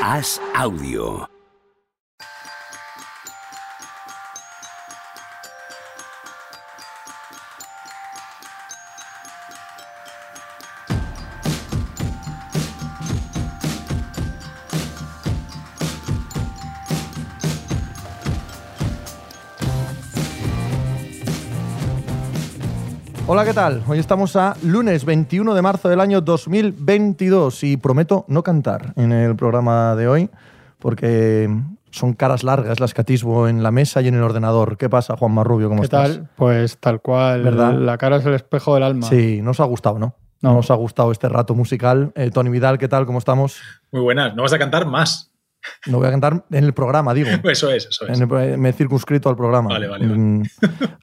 Haz audio. Hola, ¿qué tal? Hoy estamos a lunes 21 de marzo del año 2022 y prometo no cantar en el programa de hoy porque son caras largas las que atisbo en la mesa y en el ordenador. ¿Qué pasa, Juan Marrubio? ¿Cómo ¿Qué estás? tal? Pues tal cual. ¿Verdad? La cara es el espejo del alma. Sí, nos ha gustado, ¿no? No. Nos ha gustado este rato musical. Eh, Tony Vidal, ¿qué tal? ¿Cómo estamos? Muy buenas. No vas a cantar más. No voy a cantar en el programa, digo. Eso es, eso es. El- me he circunscrito al programa. Vale, vale, vale. Mm,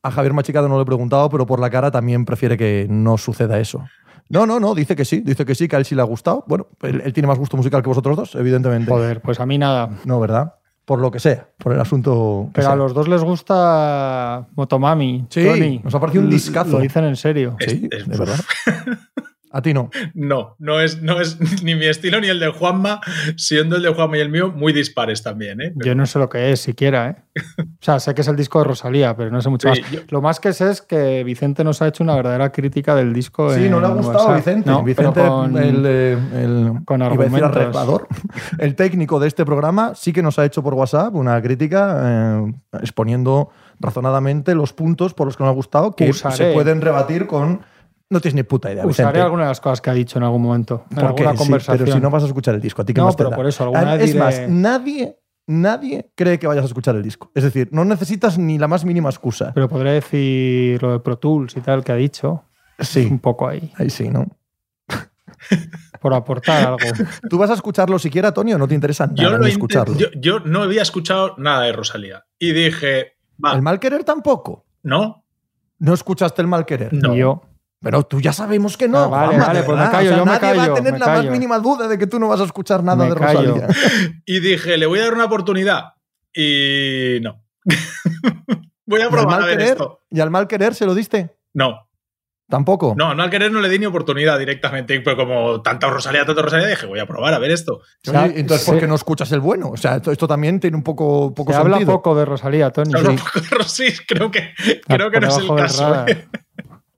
A Javier Machicado no lo he preguntado, pero por la cara también prefiere que no suceda eso. No, no, no, dice que sí, dice que sí, que a él sí le ha gustado. Bueno, él, él tiene más gusto musical que vosotros dos, evidentemente. Joder, pues a mí nada. No, ¿verdad? Por lo que sea, por el asunto que Pero a los dos les gusta Motomami. Sí, Tony. nos ha parecido un discazo. Lo dicen en serio. Sí, Es- es- de verdad. A ti no. No, no es, no es ni mi estilo ni el de Juanma, siendo el de Juanma y el mío muy dispares también. ¿eh? Yo no sé lo que es siquiera, ¿eh? O sea, sé que es el disco de Rosalía, pero no sé mucho Sí, más. yo- Lo más que sé es que Vicente nos ha hecho una verdadera crítica del disco. Sí, no le ha gustado a WhatsApp. Vicente. No, Vicente, con- el, el- con técnico de este programa, sí que nos ha hecho por WhatsApp una crítica eh, exponiendo razonadamente los puntos por los que no ha gustado, que Usaré. se pueden rebatir con. No tienes ni puta idea, Usaré Vicente. alguna de las cosas que ha dicho en algún momento. En Porque alguna sí, conversación. pero si no vas a escuchar el disco, a ti que No, más te pero da? por eso, alguna Es más, nadie, nadie cree que vayas a escuchar el disco. Es decir, no necesitas ni la más mínima excusa. Pero podré decir lo de Pro Tools y tal que ha dicho. Sí, Un poco ahí. ahí sí, ¿no? Por aportar algo. ¿Tú vas a escucharlo siquiera, Tony, o no te interesa Yo, nada lo ni intent- escucharlo? yo, yo no había escuchado nada de Rosalía. Y dije, va, ¿El mal querer tampoco? ¿no? ¿No escuchaste el mal querer? No. Y yo. Pero tú ya sabemos que no. Ah, vale, Juanma, vale, pues me callo, O sea, yo me nadie va callo, a tener me la más callo. mínima duda de que tú no vas a escuchar nada Me de callo. Rosalía. Y dije, le voy a dar una oportunidad. Y no. voy a ¿Y al, probar a ver querer, esto. ¿Y al mal querer se lo diste? No, Tampoco. no, no al querer no le di ni oportunidad directamente. Pero como tanta Rosalía, tanta Rosalía, dije, voy a probar a ver esto. O sea, entonces, ¿por se- qué no escuchas el bueno? O sea, esto, esto también tiene un poco, poco Se habla sentido. poco de Rosalía, Tony. Sí. un poco de Rosy, creo que, creo que por no es el caso. ¿eh?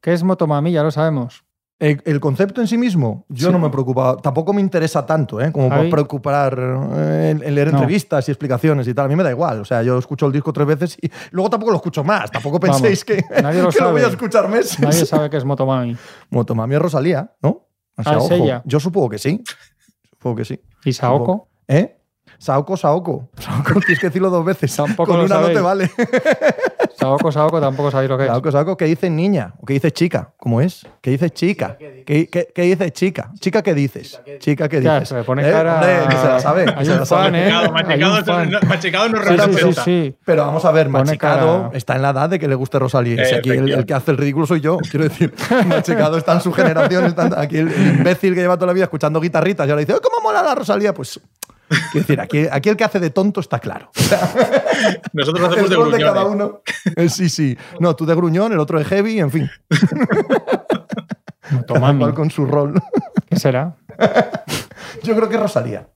¿Qué es Motomami? Ya lo sabemos. El, el concepto en sí mismo, yo Sí. no me preocupa, tampoco me interesa tanto, ¿eh? como por Javi. preocupar eh, en, en leer No. entrevistas y explicaciones y tal. A mí me da igual. O sea, yo escucho el disco tres veces y luego tampoco lo escucho más. Tampoco Vamos, penséis que, nadie lo que lo voy a escuchar meses. Nadie sabe qué es Motomami. Motomami es Rosalía, ¿no? O sea, Ah, es ella. Yo supongo que sí. Supongo que sí. ¿Y Saoko? ¿Eh? Saoko, Saoko. Saoko, tienes que decirlo dos veces. Tampoco Con lo una no sabéis. te vale. Saoko, Saoko, tampoco sabéis lo que es. Saoko, Saoko, ¿qué dice niña? ¿O qué dice chica? ¿Cómo es? ¿Qué dice chica? ¿Qué, qué, qué dice chica? ¿Chica qué dices? ¿Chica qué dices? se le pone ¿Eh? cara- Hombre, que se la sabe. Hay se un la sabe. fan, ¿eh? No- Sí, sí, sí. Pero vamos a ver, Pone Machicado cara- está en la edad de que le guste Rosalía. Y si aquí el, el que hace el ridículo soy yo. Quiero decir, Machicado está en su generación. Está aquí el, el imbécil que lleva toda la vida escuchando guitarritas y ahora dice, "Oh, ¿cómo mola la Rosalía? Pues, quiero decir, aquí, aquí el que hace de tonto está claro. Nosotros El hacemos de rol de cada uno. Eh, Sí, sí. No, tú de gruñón, el otro de heavy, en fin. Motomami. cual con su rol. ¿Qué será? Yo creo que Rosalía.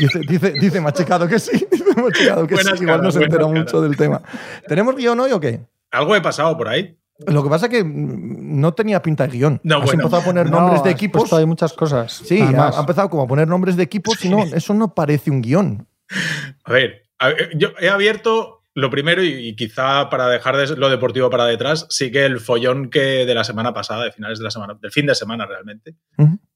Dice, dice, dice Machicado que sí. Dice Machicado que Buenas sí. Igual no se entera mucho del tema. ¿Tenemos guion hoy o qué? Algo he pasado por ahí. Lo que pasa es que mm, no tenía pinta de guion. No, Has bueno. empezado a poner No, nombres de equipos. ahí muchas cosas. Sí, ha, además. ha empezado como a poner nombres de equipos y no, eso no parece un guion. A ver, a ver, yo he abierto lo primero y, y quizá para dejar de- lo deportivo para detrás, sí que el follón que de la semana pasada, de finales de la semana, del fin de semana realmente.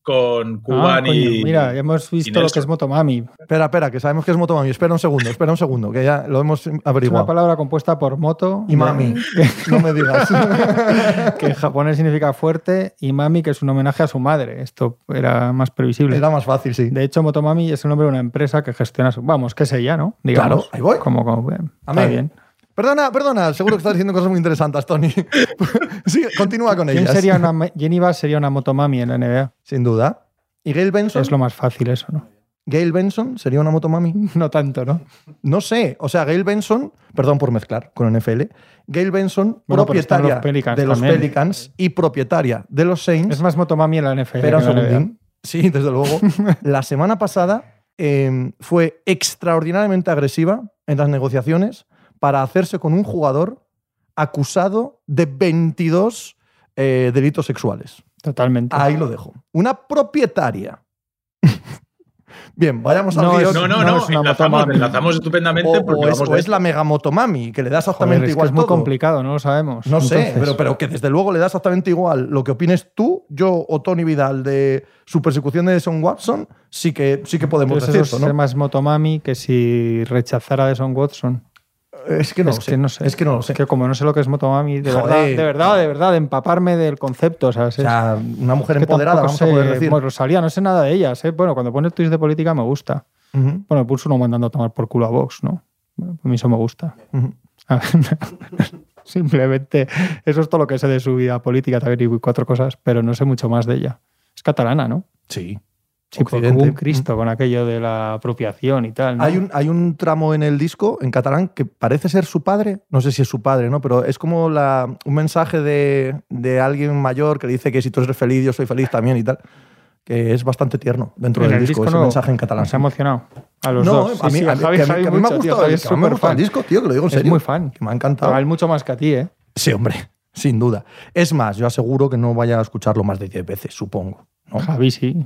Con Ah, Cuban coño, y. Mira, ya hemos visto lo que es Motomami. Espera, espera, que sabemos que es Motomami. Espera un segundo, espera un segundo, que ya lo hemos Es una averiguado. palabra compuesta por moto Y mami, no me digas. que en japonés significa fuerte, y mami, que es un homenaje a su madre. Esto era más previsible. Era más fácil, sí. De hecho, Motomami es el nombre de una empresa que gestiona su. Vamos, que es ella, ¿no? Digamos. Claro, ahí voy. Como, como, bien. Amén. Está bien. Perdona, perdona, seguro que estás diciendo cosas muy interesantes, Tony. sí, continúa con ¿Quién ellas. sería una, Jenny Bass sería una Motomami en la NBA. Sin duda. ¿Y Gail Benson? Es lo más fácil eso, ¿no? ¿Gail Benson sería una motomami? No tanto, ¿no? No sé. O sea, Gail Benson, perdón por mezclar con NFL, Gail Benson, Bueno, pero propietaria los Pelicans de los también. Pelicans y propietaria de los Saints. Es más Motomami en la NFL. Un que en la NBA. Sí, desde luego. la semana pasada eh, fue extraordinariamente agresiva en las negociaciones para hacerse con un jugador acusado de 22 eh, delitos sexuales. Totalmente. Ahí lo dejo. Una propietaria. Bien, vayamos al No, es- No, no, no no, es enlazamos, estupendamente o, porque o es, vamos o es la megamotomami, que le da Joder, exactamente es que igual es muy complicado, no lo sabemos. No sé, pero, pero que desde luego le da exactamente igual lo que opines tú, yo o Tony Vidal de su persecución de Son Watson, sí que, sí que podemos entonces decir eso eso, es ¿no? más Motomami que si rechazara a Son Watson. Es que no es lo que sé. no sé. Es que no lo sé. Es que como no sé lo que es Motomami, de Joder. verdad, de verdad, de verdad, de empaparme del concepto, ¿sabes? O sea, una mujer Es que empoderada, vamos a poder sé- decir. Bueno, Rosalía, no sé nada de ellas, ¿eh? Bueno, cuando pone tweets de política me gusta. Ujú, Bueno, puso uno mandando a tomar por culo a Vox, ¿no? Bueno, a mí eso me gusta. ujú. A ver, Simplemente, eso es todo lo que sé de su vida política también y cuatro cosas, pero no sé mucho más de ella. Es catalana, ¿no? Sí. Sí, un Cristo con aquello de la apropiación y tal. ¿no? Hay un, hay un tramo en el disco, en catalán, que parece ser su padre. No sé si es su padre, ¿no? Pero es como la, un mensaje de, de alguien mayor que le dice que si tú eres feliz, yo soy feliz también y tal. Que es bastante tierno dentro En del el disco, disco ese no- mensaje en catalán. Nos ha emocionado. A los no, dos. a Sí, mí, sí, a mí- Javi- que a mí- Javi que a mí me ha tío, gustado, Javi es mí me ha súper gustado el fan. disco, tío, que lo digo en Es serio. muy fan. Que me ha encantado. A él mucho más que a ti, ¿eh? Sí, hombre, sin duda. Es más, yo aseguro que no vaya a escucharlo más de 10 veces, supongo. ¿no? Javi sí.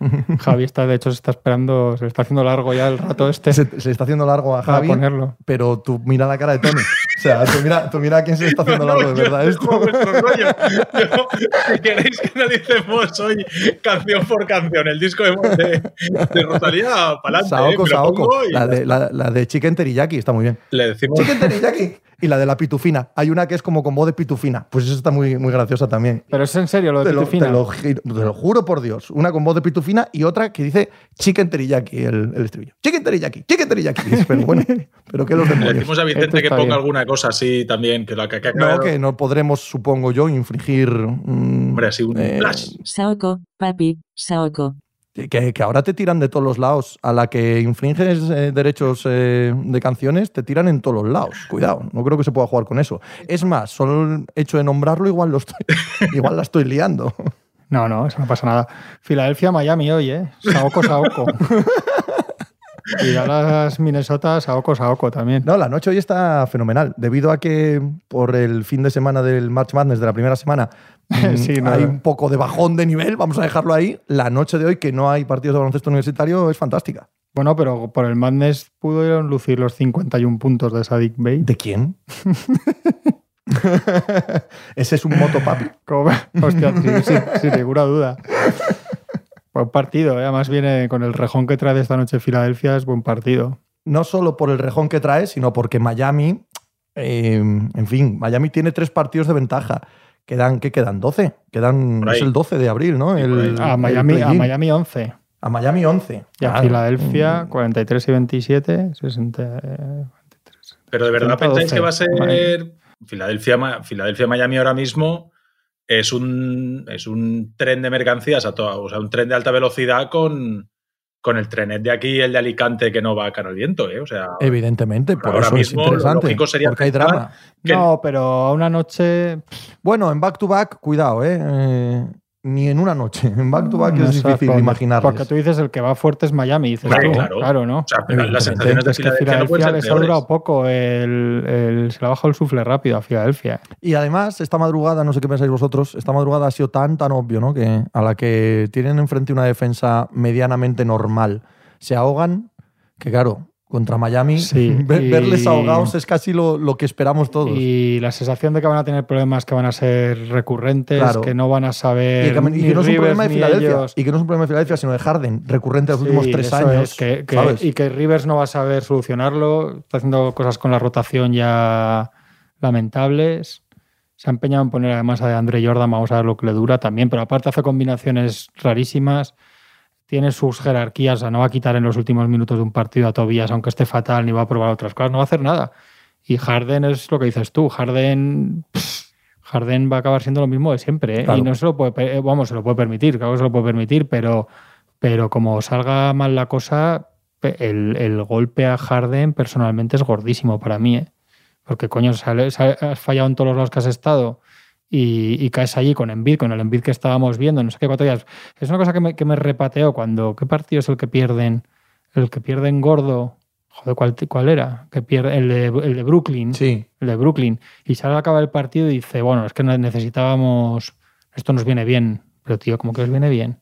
Javi está, de hecho, se está esperando, se le está haciendo largo ya el rato este Se, se le está haciendo largo a Javi, ponerlo. pero tú mira la cara de Tony. O sea, tú mira, tú mira a quién se le está haciendo No, largo de verdad esto. rollo. Yo, si queréis que analicemos hoy canción por canción el disco de, de, de Rosalía, para adelante. Saoko, lo Saoko. La de, la, la de Chicken Teriyaki está muy bien. le decimos. Chicken Teriyaki. Y la de la pitufina. Hay una que es como con voz de pitufina. Pues esa está muy, muy graciosa también. Pero es en serio lo de Te lo, Pitufina. te lo te lo juro por Dios. Una con voz de pitufina y otra que dice Chicken Teriyaki, el, el estribillo. Chicken Teriyaki, Chicken Teriyaki. Pero bueno, pero que los Le demonios. decimos a Esto Vicente que ponga bien. alguna cosa así también, que la que, que No, que no podremos, supongo yo, infringir. mm, Hombre, así un eh, flash. Saoko, papi, Saoko. Que, que ahora te tiran de todos los lados. A la que infringes eh, derechos eh, de canciones, te tiran en todos los lados. Cuidado, no creo que se pueda jugar con eso. Es más, solo el hecho de nombrarlo, igual, lo estoy, igual la estoy liando. No, no, eso no pasa nada. Filadelfia, Miami hoy, ¿eh? Saoko, Saoko. y Dallas, Minnesota, Saoko, Saoko también. No, la noche hoy está fenomenal. Debido a que por el fin de semana del March Madness de la primera semana Sí, no, hay un poco de bajón de nivel, vamos a dejarlo ahí. La noche de hoy, que no hay partidos de baloncesto universitario, es fantástica. Bueno, pero por el Madness pudieron lucir los 51 puntos de Sadik Bey. ¿De quién? Ese es un motopapi. Hostia, sí, sin ninguna duda. Buen partido, ¿eh? además viene con el rejón que trae esta noche Filadelfia, es buen partido. no solo por el rejón que trae, sino porque Miami, eh, en fin, Miami tiene tres partidos de ventaja. Quedan, ¿Qué quedan? ¿12? Quedan, es el 12 de abril, ¿no? El- ahí. A el Miami, a play-in. Miami 11. A Miami 11. Y a Claro. Filadelfia 43 y 27, 60. eh, Pero de verdad 30, pensáis que va a 12. ser Filadelfia, Ma- Filadelfia Miami ahora mismo es un, es un tren de mercancías a toda, o sea, un tren de alta velocidad con, con el trenet de aquí y el de Alicante que no va a cara al viento, ¿eh? O sea, Evidentemente, por Ahora eso mismo, es lo interesante. lógico sería porque hay drama. que- No, pero a una noche. Bueno, en back to back, cuidado, ¿eh? Eh, ni en una noche. En back to back no es difícil dónde. imaginar. Porque tú dices el que va fuerte es Miami, dices Hombre, tú. claro. ¿no? o sea, pero las sensaciones de es que Filadelfia no Filadelfia les ha durado poco. El, el- se le ha bajado el sufle rápido a Filadelfia. Y además, esta madrugada, no sé qué pensáis vosotros, esta madrugada ha sido tan, tan obvio, ¿no? Que a la que tienen enfrente una defensa medianamente normal, se ahogan, que claro, contra Miami, Sí, ver- y- verles ahogados es casi lo, lo que esperamos todos. Y, la sensación de que van a tener problemas que van a ser recurrentes, Claro. que no van a saber. que, y que no es un problema de Filadelfia. ellos. Y que no es un problema de Filadelfia, sino de Harden, recurrente en los Sí, últimos tres años. es, que- que- ¿sabes? y que Rivers no va a saber solucionarlo. Está haciendo cosas con la rotación ya lamentables. Se ha empeñado en poner además a Andre Jordan, vamos a ver lo que le dura también, pero aparte hace combinaciones rarísimas. Tiene sus jerarquías, o sea, no va a quitar en los últimos minutos de un partido a Tobias, aunque esté fatal, ni va a probar otras cosas, no va a hacer nada. Y Harden es lo que dices tú, Harden, pff, Harden va a acabar siendo lo mismo de siempre, ¿eh? Claro. y no se lo puede, pe- vamos, se lo puede permitir, claro que se lo puede permitir, pero, pero como salga mal la cosa, el golpe a Harden personalmente es gordísimo para mí, ¿eh? porque coño, sale- sale- has fallado en todos los lados que has estado y, y caes allí con Embiid, con el Embiid que estábamos viendo, no sé qué cuatro días. Es una cosa que me, que me repateó cuando, ¿qué partido es el que pierden? el que pierde en gordo. Joder, ¿cuál, cuál era? Que pierde, el, de, el de Brooklyn. Sí. El de Brooklyn. Y sale a acabar el partido y dice, bueno, es que necesitábamos. Esto nos viene bien. Pero, tío, ¿cómo que os viene bien?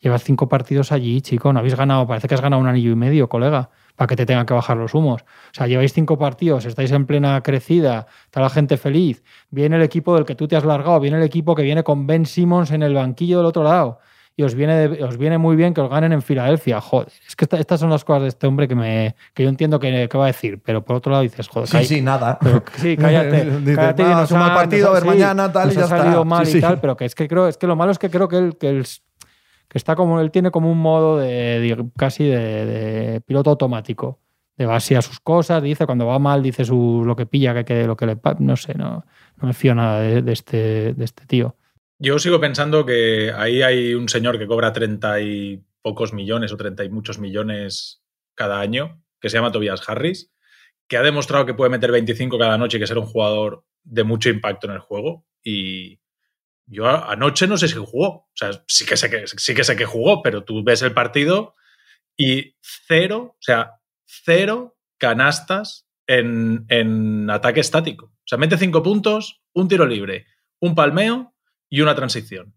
Llevas cinco partidos allí, chico. No habéis ganado. Parece que has ganado un anillo y medio, colega. Para que te tengan que bajar los humos. O sea, lleváis cinco partidos, estáis en plena crecida, está la gente feliz. Viene el equipo del que tú te has largado, viene el equipo que viene con Ben Simmons en el banquillo del otro lado y os viene, de- os viene muy bien que os ganen en Filadelfia. Joder, es que esta- estas son las cosas de este hombre que, me, que yo entiendo que, que va a decir, pero por otro lado dices, joder, Sí, sí, nada. pero sí, cállate. Dices, cállate "No, nos es un mal ha- partido, nos a ver sí, mañana, tal, y nos ya ha salido está". mal Sí, y sí. tal, pero que es que creo, es que lo malo es que creo que él, que él que está como, él tiene como un modo de, casi de, piloto automático. De va a sus cosas, dice cuando va mal, dice su, lo que pilla, que, que lo que le no sé, no, no me fío nada de, de este, de este tío. Yo sigo pensando que ahí hay un señor que cobra 30 y pocos millones o 30 y muchos millones cada año, que se llama Tobias Harris, que ha demostrado que puede meter 25 cada noche y que ser un jugador de mucho impacto en el juego. Y yo anoche no sé si jugó. O sea, sí que sé que, sí que, sé que jugó, pero tú ves el partido y cero, o sea, cero canastas en, en ataque estático. O sea, mete cinco puntos, un tiro libre, un palmeo y una transición.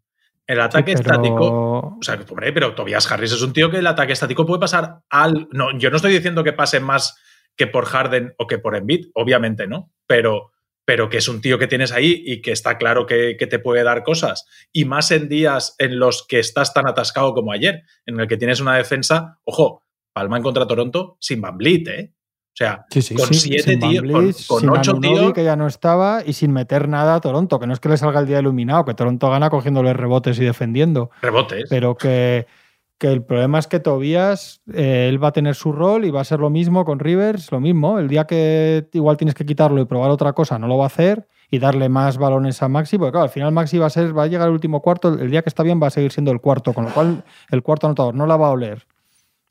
El ataque Sí, pero- estático o sea, hombre, pero Tobias Harris es un tío que el ataque estático puede pasar al. No, yo no estoy diciendo que pase más que por Harden o que por Embiid, obviamente no, pero, pero que es un tío que tienes ahí y que está claro que, que te puede dar cosas. Y más en días en los que estás tan atascado como ayer, en el que tienes una defensa, ojo, Palma en contra Toronto sin Van Vliet, ¿eh? O sea, Sí, sí. con sí. siete tíos, con, ocho Anunoby, tíos. que ya no estaba y sin meter nada a Toronto, que no es que le salga el día iluminado, que Toronto gana cogiéndole rebotes y defendiendo, Rebotes. pero que, que el problema es que Tobías, eh, él va a tener su rol y va a ser lo mismo con Rivers, lo mismo. El día que igual tienes que quitarlo y probar otra cosa, no lo va a hacer y darle más balones a Maxi, porque claro, al final Maxi va a ser, va a llegar el último cuarto, el día que está bien va a seguir siendo el cuarto, con lo cual el cuarto anotador no la va a oler.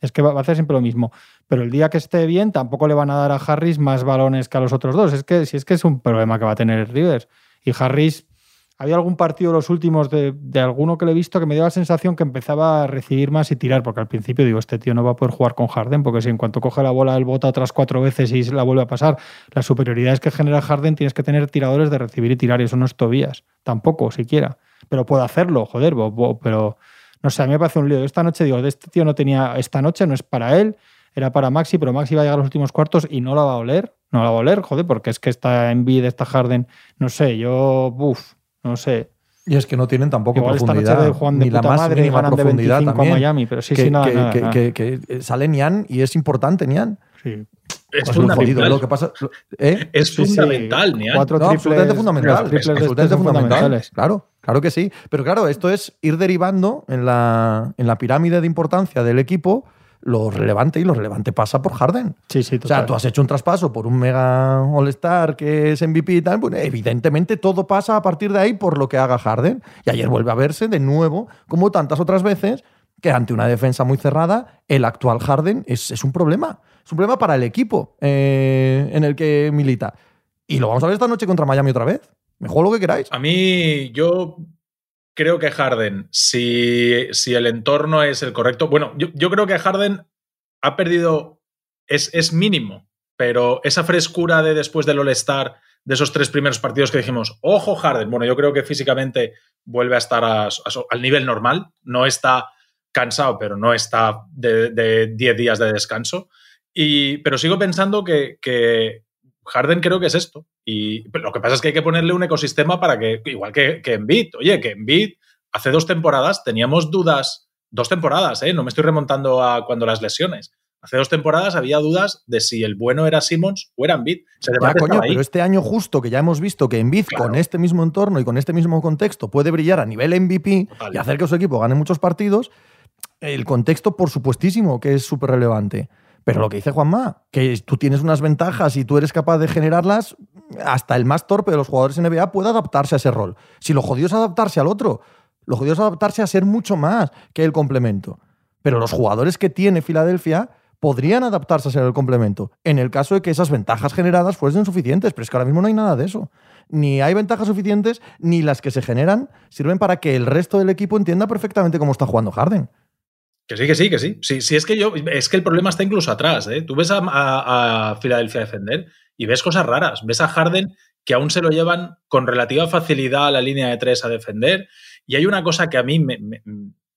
Es que va a hacer siempre lo mismo. Pero el día que esté bien, tampoco le van a dar a Harris más balones que a los otros dos. Es que si es que es un problema que va a tener Rivers. Y Harris, había algún partido los últimos de, alguno que le he visto que me dio la sensación que empezaba a recibir más y tirar, porque al principio digo, este tío no va a poder jugar con Harden, porque si en cuanto coge la bola él bota otras cuatro veces y se la vuelve a pasar, las superioridades que genera Harden tienes que tener tiradores de recibir y tirar, y eso no es Tobías, tampoco, siquiera. Pero puede hacerlo, joder, bo- bo- pero no sé, a mí me parece un lío. Esta noche digo, este tío no tenía, esta noche no es para él, era para Maxi, pero Maxi va a llegar a los últimos cuartos y no la va a oler, no la va a oler, joder, porque es que está Embiid, está Harden, no sé, yo, buf, no sé. Y es que no tienen tampoco Igual esta profundidad. noche de Juan de ni la más madre mínima ganan de profundidad 25 a también. Miami, pero sí, que, sí, nada, que- nada, que- nada. que- que sale Nian y es importante Nian. Sí. es fundamental. Lo que pasa, lo- ¿eh? es Sí, sí, fundamental, Nian. Cuatro No, triples, absolutamente fundamental. de este fundamental. Claro, claro que sí. Pero claro, esto es ir derivando en la, en la pirámide de importancia del equipo lo relevante y lo relevante pasa por Harden. Sí, sí, O sea, tú has hecho un traspaso por un mega All-Star que es MVP y tal, pues evidentemente todo pasa a partir de ahí por lo que haga Harden. Y ayer vuelve a verse de nuevo, como tantas otras veces, que ante una defensa muy cerrada, el actual Harden es, es un problema. Es un problema para el equipo eh, en el que milita. Y lo vamos a ver esta noche contra Miami otra vez. Me juego lo que queráis. A mí, yo creo que Harden, si, si el entorno es el correcto. Bueno, yo, yo creo que Harden ha perdido. Es, es mínimo, pero esa frescura de después del All-Star, de esos tres primeros partidos que dijimos, ojo Harden. Bueno, yo creo que físicamente vuelve a estar al nivel normal. No está cansado, pero no está de de 10 días de descanso. Y, pero sigo pensando que, que Harden creo que es esto. Y lo que pasa es que hay que ponerle un ecosistema para que, igual que, que Embiid, oye, que Embiid hace dos temporadas teníamos dudas, dos temporadas, ¿eh? no me estoy remontando a cuando las lesiones. Hace dos temporadas había dudas de si el bueno era Simmons o era Embiid. Ya, coño, ahí. pero este año justo que ya hemos visto que Embiid Claro. con este mismo entorno y con este mismo contexto puede brillar a nivel MVP Total. y hacer que su equipo gane muchos partidos, el contexto por supuestísimo que es súper relevante. Pero lo que dice Juanma, que tú tienes unas ventajas y tú eres capaz de generarlas, hasta el más torpe de los jugadores NBA puede adaptarse a ese rol. Si lo jodido es adaptarse al otro, lo jodido es adaptarse a ser mucho más que el complemento. Pero los jugadores que tiene Filadelfia podrían adaptarse a ser el complemento, en el caso de que esas ventajas generadas fuesen suficientes, pero es que ahora mismo no hay nada de eso. Ni hay ventajas suficientes, ni las que se generan sirven para que el resto del equipo entienda perfectamente cómo está jugando Harden. Que sí, que sí, que sí. Sí, sí es que yo, es que el problema está incluso atrás. ¿eh? Tú ves a, a, a Filadelfia defender y ves cosas raras. Ves a Harden que aún se lo llevan con relativa facilidad a la línea de tres a defender. Y hay una cosa que a mí me,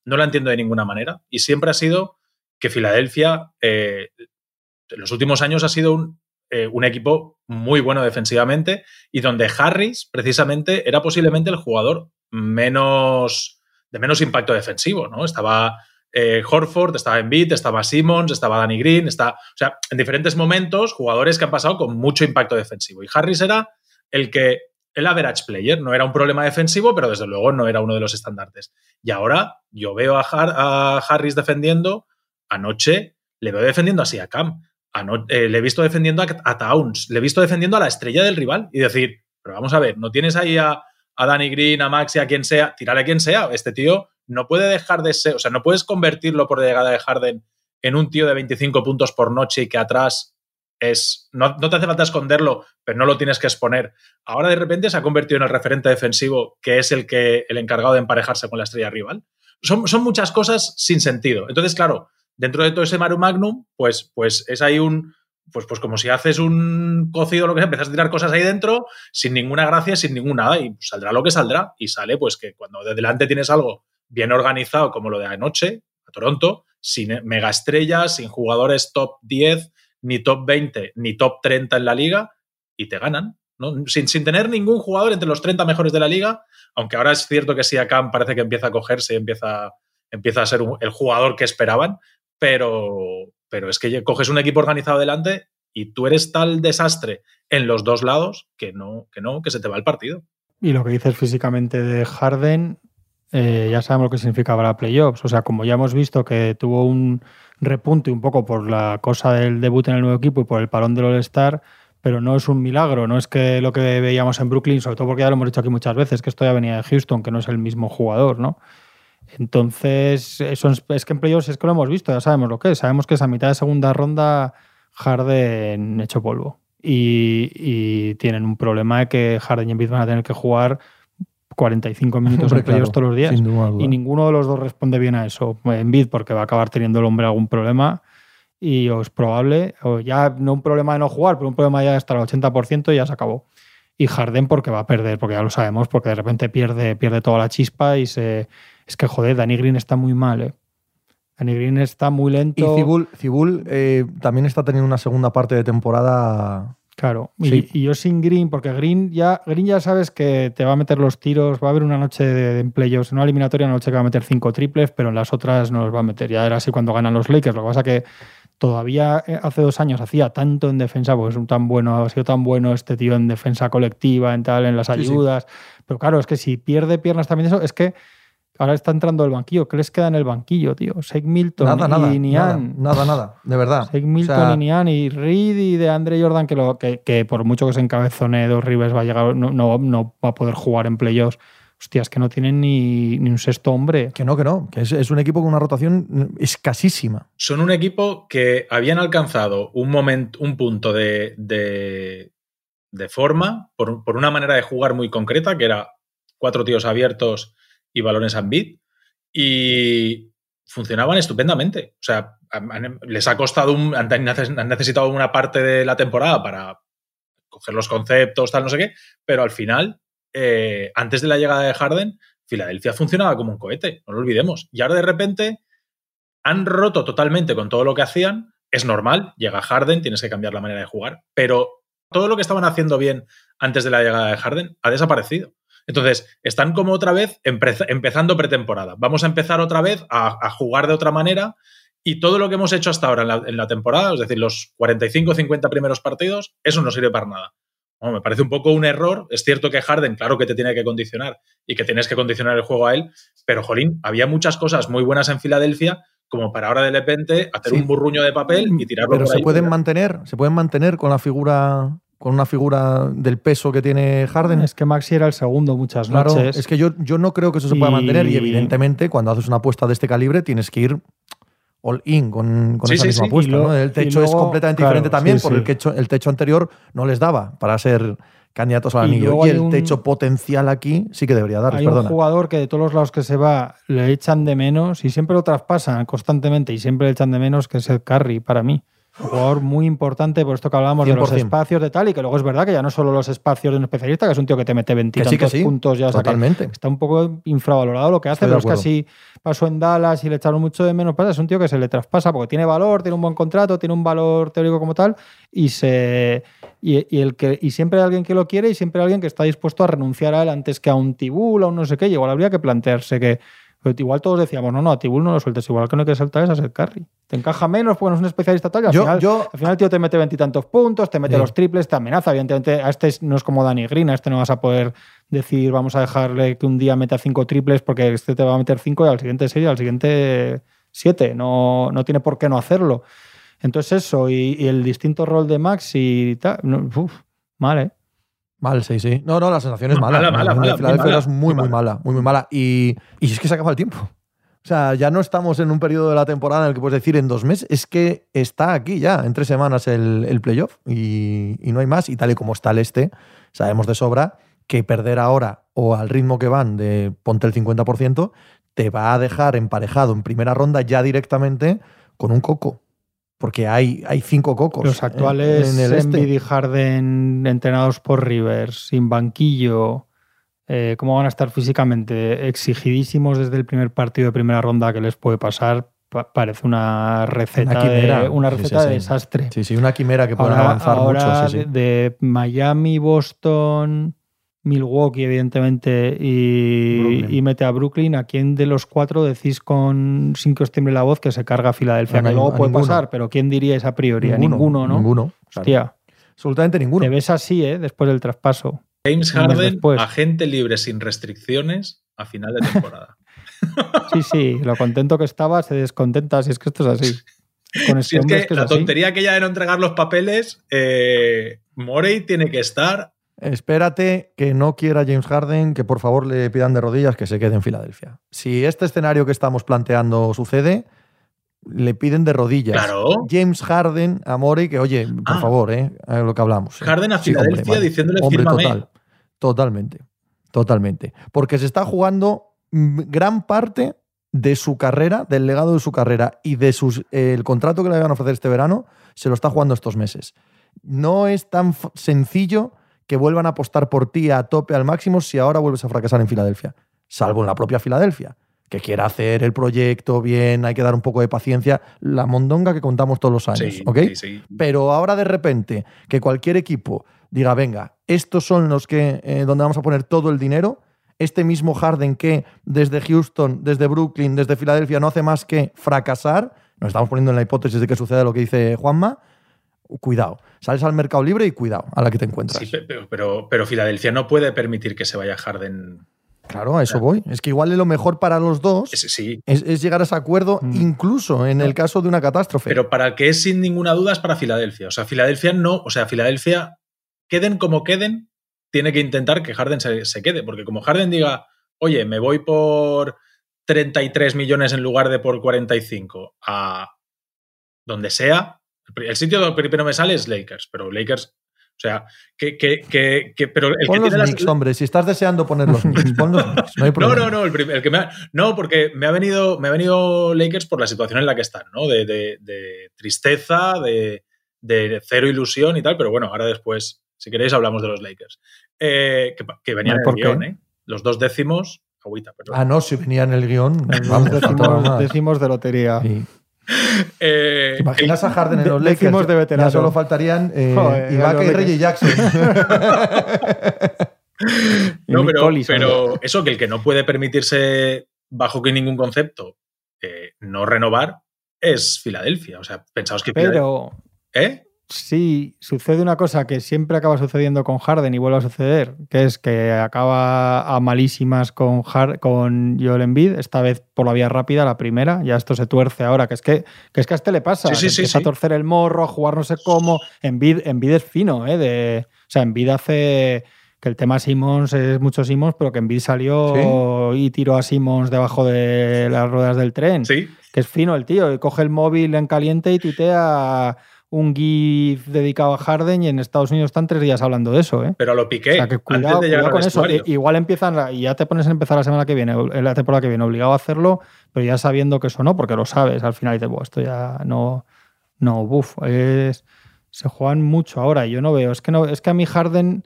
no la entiendo de ninguna manera. Y siempre ha sido que Filadelfia, eh, en los últimos años, ha sido un, eh, un, equipo muy bueno defensivamente y donde Harris, precisamente, era posiblemente el jugador menos de menos impacto defensivo, ¿no? Estaba eh, Horford, estaba Embiid, estaba Simmons, estaba Danny Green, está, o sea, en diferentes momentos jugadores que han pasado con mucho impacto defensivo. Y Harris era el que el average player, no era un problema defensivo, pero desde luego no era uno de los estandartes. Y ahora yo veo a, Har a Harris defendiendo, anoche le veo defendiendo así a Cam, eh, le he visto defendiendo a, Towns, le he visto defendiendo a la estrella del rival y decir, pero vamos a ver, no tienes ahí a, a Danny Green, a Maxi, a quien sea, tirarle a quien sea, este tío no puede dejar de ser, o sea, no puedes convertirlo por llegada de Harden en un tío de 25 puntos por noche y que atrás es, no, no, te hace falta esconderlo, pero no lo tienes que exponer. Ahora de repente se ha convertido en el referente defensivo, que es el que el encargado de emparejarse con la estrella rival. Son, son muchas cosas sin sentido. Entonces, claro, dentro de todo ese Maru Magnum, pues, pues es ahí un, pues, pues como si haces un cocido lo que sea, empiezas a tirar cosas ahí dentro sin ninguna gracia, sin ningún nada, y saldrá lo que saldrá. Y sale, pues que cuando de delante tienes algo bien organizado, como lo de anoche, a Toronto, sin mega estrellas, sin jugadores top 10, ni top 20, ni top 30 en la liga, y te ganan. Sin, sin, tener ningún jugador entre los 30 mejores de la liga, aunque ahora es cierto que Siakam parece que empieza a cogerse, empieza, empieza a ser un, el jugador que esperaban, pero, pero es que coges un equipo organizado delante y tú eres tal desastre en los dos lados que no, que no, que se te va el partido. Y lo que dices físicamente de Harden, eh, ya sabemos lo que significa para playoffs. O sea, como ya hemos visto que tuvo un repunte un poco por la cosa del debut en el nuevo equipo y por el parón del All-Star, pero no es un milagro, no es que lo que veíamos en Brooklyn, sobre todo porque ya lo hemos dicho aquí muchas veces, que esto ya venía de Houston, que no es el mismo jugador, ¿no? Entonces, eso es, que en playoffs es que lo hemos visto, ya sabemos lo que es. Sabemos que esa mitad de segunda ronda Harden hecho polvo. Y, y, tienen un problema de que Harden y Embiid van a tener que jugar 45 minutos Hombre, en playoffs claro, todos los días. Y ninguno de los dos responde bien a eso. Embiid porque va a acabar teniendo el hombre algún problema y es probable, o ya no un problema de no jugar, pero un problema ya hasta el 80% y ya se acabó. Y Harden porque va a perder, porque ya lo sabemos, porque de repente pierde, pierde toda la chispa y se... Es que, joder, Danny Green está muy mal, ¿eh? Danny Green está muy lento. Y Cibul, Cibul eh, también está teniendo una segunda parte de temporada Claro, sí. y, y, yo sin Green, porque Green ya, Green ya sabes que te va a meter los tiros, va a haber una noche de, de playoffs, una eliminatoria, una noche que va a meter cinco triples, pero en las otras no los va a meter. Ya era así cuando ganan los Lakers. Lo que pasa que todavía eh, hace dos años hacía tanto en defensa, porque es tan bueno, ha sido tan bueno este tío en defensa colectiva, en tal, en las ayudas. Sí, sí. Pero claro, es que si pierde piernas también eso, es que Ahora está entrando el banquillo. ¿Qué les queda en el banquillo, tío? Shake Milton nada, nada, y Nian. Nada, nada, nada, de verdad. Shake Milton o sea... y Nian y Reed y de Andre Jordan, que, lo, que, que, por mucho que se encabezone dos Rivers va a llegar, no, no, no, va a poder jugar en playoffs. Hostias, que no tienen ni, ni, un sexto hombre. Que no, que no, que es, es, un equipo con una rotación escasísima. Son un equipo que habían alcanzado un momento, un punto de, de, de forma, por, por una manera de jugar muy concreta, que era cuatro tíos abiertos y balones en bit y funcionaban estupendamente. O sea, les ha costado un, han necesitado una parte de la temporada para coger los conceptos, tal, no sé qué, pero al final, eh, antes de la llegada de Harden, Filadelfia funcionaba como un cohete, no lo olvidemos. Y ahora de repente han roto totalmente con todo lo que hacían. Es normal, llega Harden, tienes que cambiar la manera de jugar, pero todo lo que estaban haciendo bien antes de la llegada de Harden ha desaparecido. Entonces, están como otra vez empezando pretemporada. Vamos a empezar otra vez a, a, jugar de otra manera y todo lo que hemos hecho hasta ahora en la, en la temporada, es decir, los 45 o 50 primeros partidos, eso no sirve para nada. Bueno, me parece un poco un error. Es cierto que Harden, claro que te tiene que condicionar y que tienes que condicionar el juego a él, pero jolín, había muchas cosas muy buenas en Filadelfia como para ahora de repente hacer sí. un burruño de papel y tirarlo Pero por se ahí pueden mantener, se pueden mantener con la figura con una figura del peso que tiene Harden. Es que Maxi era el segundo muchas claro, noches. Es que yo, yo no creo que eso se pueda y... mantener y evidentemente cuando haces una apuesta de este calibre tienes que ir all in con, con sí, esa sí, misma sí. apuesta. Lo, ¿no? El techo luego, es completamente claro, diferente también porque el, techo, el techo anterior no les daba para ser candidatos al Y anillo. Y hay el un- techo potencial aquí sí que debería darles, Hay un jugador que de todos los lados que se va le echan de menos y siempre lo traspasan constantemente y siempre le echan de menos, que es el Curry para mí. Jugador muy importante por esto que hablábamos de los 100%. espacios de tal y que luego es verdad que ya no solo los espacios de un especialista, que es un tío que te mete 20 y Que sí, que tantos sí, puntos ya, o sea, totalmente. está un poco infravalorado lo que hace, Estoy pero es que así pasó en Dallas y le echaron mucho de menos. Pasa, es un tío que se le traspasa porque tiene valor, tiene un buen contrato, tiene un valor teórico como tal y se y, y el que y siempre hay alguien que lo quiere y siempre hay alguien que está dispuesto a renunciar a él antes que a un Tibul, a un no sé qué. Y igual habría que plantearse que pero igual todos decíamos, no, no, a Tibul no lo sueltes, igual que no hay que saltar es a Seth Curry. Te encaja menos porque no es un especialista tal y al, Yo- final, yo- al final el tío te mete veintitantos puntos, te mete Sí. los triples, te amenaza. Evidentemente, a este es- no es como Danny Green, a este no vas a poder decir, vamos a dejarle que un día meta cinco triples porque este te va a meter cinco y al siguiente seis y al siguiente siete. No, no tiene por qué no hacerlo. Entonces eso, y, y el distinto rol de Max y tal, no, uf, mal, ¿eh? Mal, sí, sí. No, no, la sensación es Mala, mala. mala, La mala, muy mala, es muy, muy muy mala, muy, muy mala. Y, y es que se acaba el tiempo. O sea, ya no estamos en un periodo de la temporada en el que puedes decir en dos meses, es que está aquí ya, en tres semanas el, el playoff y, y no hay más. Y tal y como está el este, sabemos de sobra que perder ahora o al ritmo que van de ponte el 50%, te va a dejar emparejado en primera ronda ya directamente con un coco. Porque hay, hay cinco cocos. Los actuales en el este. Harden entrenados por Rivers, sin banquillo, eh, ¿cómo van a estar físicamente? Exigidísimos desde el primer partido de primera ronda que les puede pasar. Pa- parece una receta, Una quimera. de, una Sí, receta sí, de desastre. Sí, sí, una quimera que pueden ahora avanzar ahora mucho. De Miami, Boston, Milwaukee, evidentemente, y, mete a Brooklyn. ¿A quién de los cuatro decís con sin que os tiemble la voz que se carga a Filadelfia? A que luego puede ninguno. pasar, pero ¿quién diríais a priori? A ninguno, ¿no? Ninguno. claro. Hostia, Absolutamente ninguno. te ves así, ¿eh? Después del traspaso. James Harden, después. agente libre sin restricciones a final de temporada. Sí, sí, lo contento que estaba se descontenta, si es que esto es así. Con si este es que, es que es la así. tontería aquella de no entregar los papeles, eh, Morey tiene que estar. Espérate que no quiera James Harden que por favor le pidan de rodillas que se quede en Filadelfia. Si este escenario que estamos planteando sucede, le piden de rodillas. Claro. James Harden a Morey que, oye, por Ah. favor, eh, lo que hablamos. eh. Harden a Sí, hombre, Filadelfia vale. diciéndole Hombre, total. Totalmente. Totalmente. Porque se está jugando mm, gran parte de su carrera, del legado de su carrera y de sus, eh, el contrato que le van a ofrecer este verano, se lo está jugando estos meses. No es tan sencillo que vuelvan a apostar por ti a tope al máximo si ahora vuelves a fracasar en Filadelfia. Salvo en la propia Filadelfia, que quiera hacer el proyecto bien, hay que dar un poco de paciencia. La mondonga que contamos todos los años, Sí, ¿ok? sí, sí. Pero ahora de repente que cualquier equipo diga, venga, estos son los que eh, donde vamos a poner todo el dinero, este mismo Harden que desde Houston, desde Brooklyn, desde Filadelfia no hace más que fracasar, nos estamos poniendo en la hipótesis de que suceda lo que dice Juanma, cuidado, sales al mercado libre y cuidado a la que te encuentras. Sí, pero, pero, pero Filadelfia no puede permitir que se vaya Harden. Claro, a eso voy. Es que igual es lo mejor para los dos sí. es, es llegar a ese acuerdo Mm. incluso en el caso de una catástrofe. Pero para el que es sin ninguna duda es para Filadelfia. O sea, Filadelfia no. O sea, Filadelfia, queden como queden, tiene que intentar que Harden se, se quede. Porque como Harden diga, oye, me voy por 33 millones en lugar de por 45 a donde sea, el sitio donde primero me sale es Lakers. Pero Lakers. O sea, que. que, que, que- pero el Pon que los tiene las- Knicks, hombre. Si estás deseando poner los Knicks, pon los Knicks. No hay No, problema. no, no, el, prim- el que me ha- no, porque me ha venido, me ha venido Lakers por la situación en la que están, ¿no? De, de- de tristeza, de, de cero ilusión y tal, pero bueno, ahora después, si queréis, hablamos de los Lakers. Eh, que, que venían No, en ¿por el guion, ¿eh? Los dos décimos, agüita, pero. Ah, no, si venía en el guion. Vamos, más. decimos de lotería. Sí. Eh, ¿Te imaginas a Harden en De- los Lakers? de Ya veterano. solo faltarían eh, Joder, Ibaka y. Reggie Jackson. No, pero, pero eso, que el que no puede permitirse, bajo que ningún concepto, eh, no renovar, es Filadelfia. O sea, pensaos que Pero ¿Eh? Sí, sucede una cosa que siempre acaba sucediendo con Harden y vuelve a suceder, que es que acaba a malísimas con, Har- con Joel Embiid, esta vez por la vía rápida, la primera, ya esto se tuerce ahora, que es que, que, es que a este le pasa, Sí, sí, que sí, empieza sí. a torcer el morro, a jugar no sé cómo, Embiid, Embiid es fino, ¿eh? De, o sea, Embiid hace... Que el tema Simmons es mucho Simmons, pero que Embiid salió y tiró a Simmons debajo de las ruedas del tren Sí. que es fino el tío, y coge el móvil en caliente y tuitea un GIF dedicado a Harden y en Estados Unidos están tres días hablando de eso, ¿eh? Pero lo piqué. O sea, que cuidado, antes de llegar con eso. I- Igual empiezan y ya te pones a empezar la semana que viene, la temporada que viene, obligado a hacerlo, pero ya sabiendo que eso no, porque lo sabes. Al final dices, "Buah, esto ya no, no, buf, es, se juegan mucho ahora. y Yo no veo, es que no, es que a mí Harden,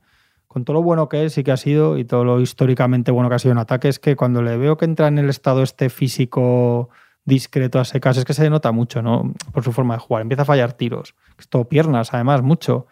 con todo lo bueno que es y que ha sido, y todo lo históricamente bueno que ha sido en ataque, es que cuando le veo que entra en el estado este físico discreto a secas, es que se nota mucho, ¿no? Por su forma de jugar. Empieza a fallar tiros. Todo piernas, además, mucho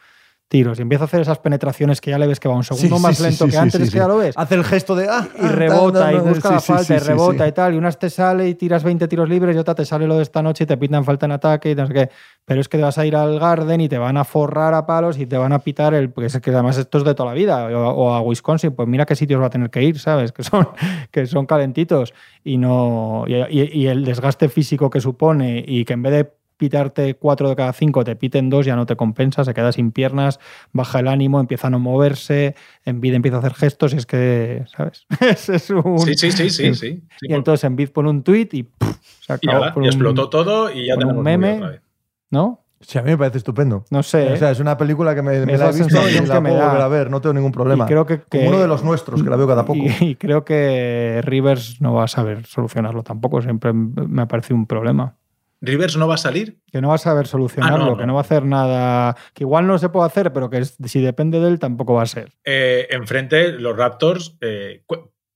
tiros. Y empieza a hacer esas penetraciones que ya le ves que va un segundo Sí, más sí, lento sí, que antes, es que ya lo ves. Hace el gesto de. Ah, Y rebota y busca la falta y rebota y tal. Y unas te sale y tiras 20 tiros libres y otra te sale lo de esta noche y te pitan falta en ataque y no sé qué. Pero es que te vas a ir al Garden y te van a forrar a palos y te van a pitar el. Porque es que además esto es de toda la vida. O, o a Wisconsin, pues mira qué sitios va a tener que ir, ¿sabes? Que son, que son calentitos. Y no. Y, y- y el desgaste físico que supone y que en vez de pitarte cuatro de cada cinco, te piten dos, ya no te compensa, se queda sin piernas, baja el ánimo, empieza a no moverse, Envid empieza a hacer gestos y es que, ¿sabes? Ese es un... Sí, sí, sí, sí. sí. Sí, Y entonces Envid pone un tuit y ¡puf! se y, nada, por y un- explotó todo y ya con un tenemos meme. movida otra vez. ¿No? Sí, a mí me parece estupendo. No sé. O sea, es una película que me, me la he visto y la que me puedo da. volver a ver, no tengo ningún problema. Y creo que, que- Como uno de los nuestros, que la veo cada poco. Y, y creo que Rivers no va a saber solucionarlo tampoco. Siempre me ha parecido un problema. Rivers no va a salir. Que no va a saber solucionarlo, Ah, no, que no. va a hacer nada. Que igual no se puede hacer, pero que si depende de él tampoco va a ser. Eh, enfrente, los Raptors, eh,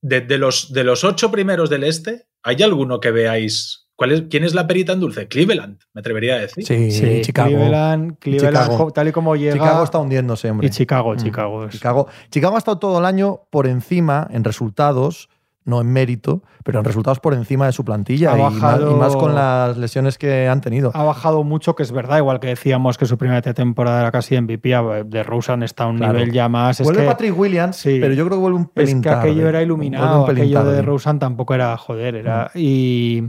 de, de los, de los ocho primeros del este, ¿hay alguno que veáis? ¿Cuál es, ¿Quién es la perita en dulce? Cleveland, me atrevería a decir. Sí, Chicago. Cleveland, Cleveland, Chicago. tal y como llega. Chicago está hundiéndose, hombre. y Chicago, Mm. Chicago. es- Chicago. Chicago ha estado todo el año por encima en resultados, no en mérito, pero en resultados por encima de su plantilla Ha y, más, bajado- y más con las lesiones que han tenido. Ha bajado mucho, que es verdad, igual que decíamos que su primera temporada era casi MVP, a- de Rosen está a un Claro. nivel ya más. Es vuelve que, Patrick Williams, sí. pero yo creo que vuelve un es pelín que tarde. aquello era iluminado, aquello de tarde. Mm. Rosen tampoco era joder, era. Y,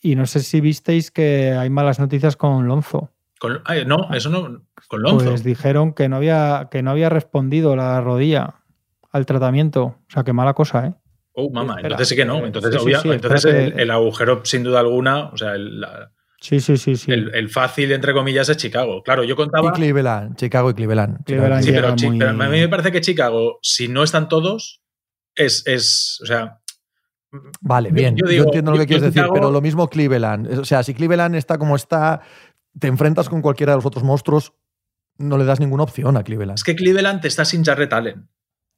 y no sé si visteis que hay malas noticias con Lonzo. Con- ay, no, eso no. Con Lonzo. Pues dijeron que no había, que no había respondido la rodilla al tratamiento. O sea, qué mala cosa, ¿eh? Oh, mamá. espera, Entonces sí que no. Entonces, sí, sí, obvia- sí, entonces el, el agujero, sin duda alguna, o sea, el, la- Sí, sí, sí, sí. el- el fácil, entre comillas, es Chicago. Claro, yo Y contaba. Cleveland, Chicago y Cleveland. Cleveland Sí, pero, Chi- muy- pero a mí me parece que Chicago, si no están todos, es. es o sea, Vale, Yo- bien. yo Yo, digo, entiendo lo yo- que quieres yo decir, Chicago- pero lo mismo Cleveland. O sea, si Cleveland está como está, te enfrentas con cualquiera de los otros monstruos, no le das ninguna opción a Cleveland. es que Cleveland está sin Jarrett Allen.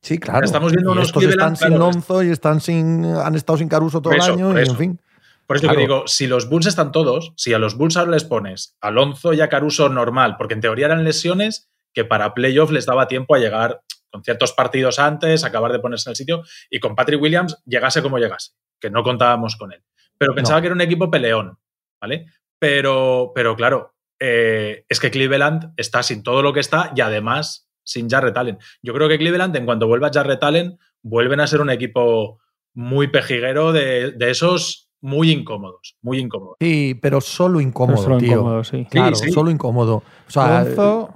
Sí, claro. Estamos viendo Y unos estos Cleveland, están sin Lonzo y están sin, han estado sin Caruso todo eso, el año y en fin. Por eso Claro. que digo, si los Bulls están todos, si a los Bulls ahora les pones a Alonso y a Caruso normal, porque en teoría eran lesiones que para playoff les daba tiempo a llegar con ciertos partidos antes, acabar de ponerse en el sitio, y con Patrick Williams llegase como llegase, que no contábamos con él. Pero pensaba No. que era un equipo peleón, ¿vale? Pero, pero claro, eh, es que Cleveland está sin todo lo que está y además sin Jarrett Allen. Yo creo que Cleveland, en cuanto vuelva Jarrett Allen, vuelven a ser un equipo muy pejiguero de, de esos muy incómodos, muy incómodos. Sí, pero solo incómodo, Pero solo tío. incómodo, sí. Claro, Sí, sí. solo incómodo. O sea, Lonzo,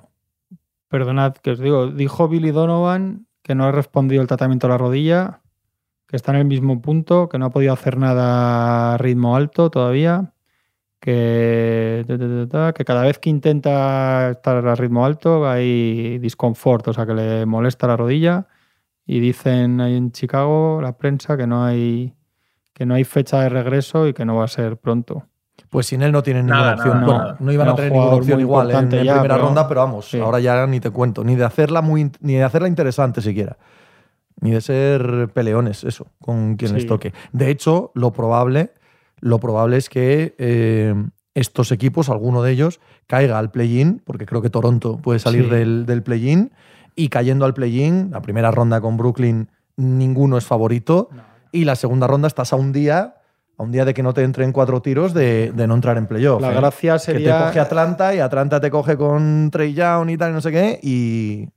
perdonad que os digo, dijo Billy Donovan que no ha respondido el tratamiento de la rodilla, que está en el mismo punto, que no ha podido hacer nada a ritmo alto todavía, que, ta, ta, ta, ta, que cada vez que intenta estar a ritmo alto hay disconfort, o sea que le molesta la rodilla y dicen ahí en Chicago, la prensa, que no hay que no hay fecha de regreso y que no va a ser pronto. pues sin él no tienen ninguna opción. nada, bueno, nada. no iban a tener ninguna opción igual en, importante en ya, primera pero- ronda, pero vamos, sí. ahora ya ni te cuento. Ni de hacerla muy ni de hacerla interesante siquiera. Ni de ser peleones, eso, con quien les toque. De hecho, lo probable, lo probable es que eh, estos equipos, alguno de ellos, caiga al play-in, porque creo que Toronto puede salir Sí. del, del play-in, y cayendo al play-in, la primera ronda con Brooklyn, ninguno es favorito, y la segunda ronda estás a un día, a un día de que no te entren cuatro tiros de, de no entrar en playoff. La ¿eh? gracia Que sería te coge Atlanta y Atlanta te coge con Trey Young y tal, y no sé qué, y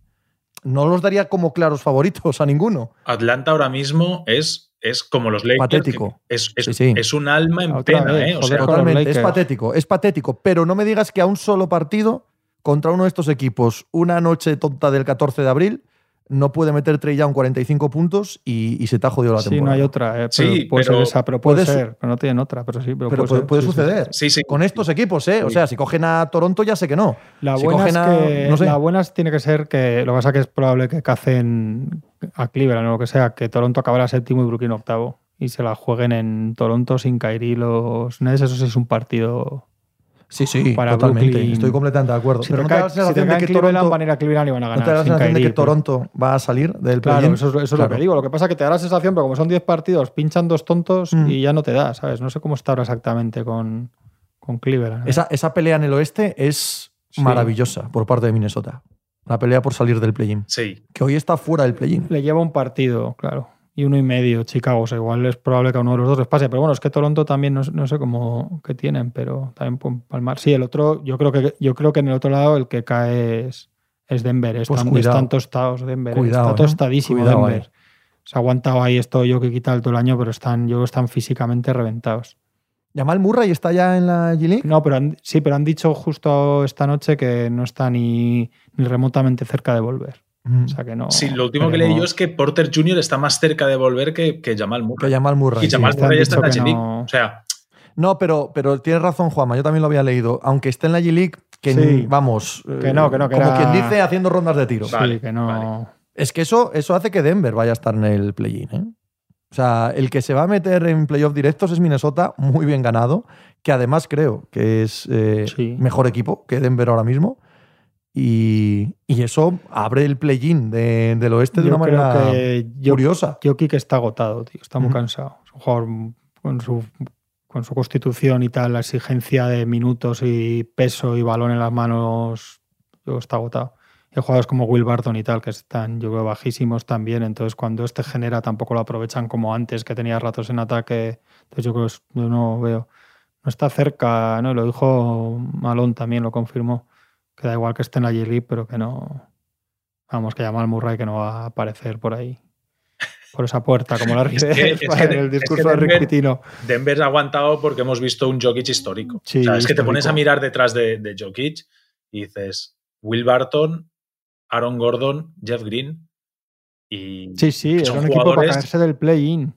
no los daría como claros favoritos a ninguno. Atlanta ahora mismo es, es como los Lakers. Patético. Es, es, Sí, sí. es un alma en Otra pena, vez, ¿eh? O sea, Totalmente, es patético, es patético, pero no me digas que a un solo partido contra uno de estos equipos, una noche tonta del 14 de abril, no puede meter Trey Young 45 puntos y, y se te ha jodido la Sí, temporada. no hay otra. eh, pero Sí, puede pero ser esa, pero puede, puede ser. Pero no tienen otra, pero sí. Pero, Pero puede, puede, puede ser, sí, sí. suceder. Sí, sí. Con estos equipos, ¿eh? O Sí. sea, si cogen a Toronto ya sé que no. La Si buena, es a- que, no sé. la buena tiene que ser que lo que pasa que es probable que cacen a Cleveland o lo que sea, que Toronto acabará séptimo y Brooklyn octavo. Y se la jueguen en Toronto sin Kyrie los Nets. Eso sí es un partido. Sí, sí, Para totalmente. Brooklyn. Estoy completamente de acuerdo. Si pero te no te da la sensación de que Cleveland, Toronto, van a ir a Cleveland y van a ¿no ganar. te da la sensación de que pero- Toronto va a salir del Claro, play-in? eso, es- eso es lo que digo. Lo que pasa es que te da la sensación, pero como son 10 partidos, pinchan dos tontos Mm. y ya no te da, ¿sabes? No sé cómo está ahora exactamente con, con Cleveland. ¿eh? Esa, esa pelea en el oeste es Sí. maravillosa por parte de Minnesota. La pelea por salir del play-in. Sí. Que hoy está fuera del play-in. Le lleva un partido, claro. Y uno y medio, Chicago. O sea, igual es probable que a uno de los dos les pase. Pero bueno, es que Toronto también no, no sé cómo que tienen, pero también pueden palmar. Sí, el otro, yo creo que yo creo que en el otro lado el que cae es, es Denver. Están, Pues cuidado. están tostados Denver. ¿eh? Cuidado, Está ¿eh? tostadísimo Cuidado Denver. Se ha aguantado ahí esto yo que quita todo el año, pero están, yo están físicamente reventados. Jamal Murray está ya en la G-League. No, pero han- sí, pero han dicho justo esta noche que no está ni, ni remotamente cerca de volver. Mm. O sea que no. Sí, lo último que leí yo es que Porter Jr. está más cerca de volver que, que Jamal Que Murray. Jamal Murray. y sí. Jamal Murray está en la que G-League. no. O sea, No, pero, pero tienes razón, Juanma. Yo también lo había leído. Aunque esté en la G-League, que Sí. ni- vamos. Que no, que no, que como era- quien dice, haciendo rondas de tiro. Sí, que no. vale. Es que eso, eso hace que Denver vaya a estar en el play-in. ¿eh? O sea, el que se va a meter en playoff directos es Minnesota, muy bien ganado, que además creo que es eh, Sí. mejor equipo que Denver ahora mismo. Y, y eso abre el play-in de- del oeste de Yo una creo manera que yo, curiosa. Jokic está agotado, tío. Está muy Ujú. cansado. Es un jugador con su, con su constitución y tal, la exigencia de minutos y peso y balón en las manos, yo está agotado. Hay jugadores como Will Barton y tal, que están, yo creo, bajísimos también. Entonces, cuando este genera, tampoco lo aprovechan como antes, que tenía ratos en ataque. Entonces, yo creo que yo no veo. No está cerca, ¿no? Lo dijo Malón también, lo confirmó. Que da igual que esté en la pero que no. Vamos, que llama al Murray que no va a aparecer por ahí. Por esa puerta, como la Es que- es que- el es que discurso de Rick Denver- Pitino. Denver ha aguantado porque hemos visto un Jokic histórico. Sí, o sea, es que te pones a mirar detrás de, de Jokic y dices Will Barton, Aaron Gordon, Jeff Green y, Sí, sí, son un equipo para caerse del play-in.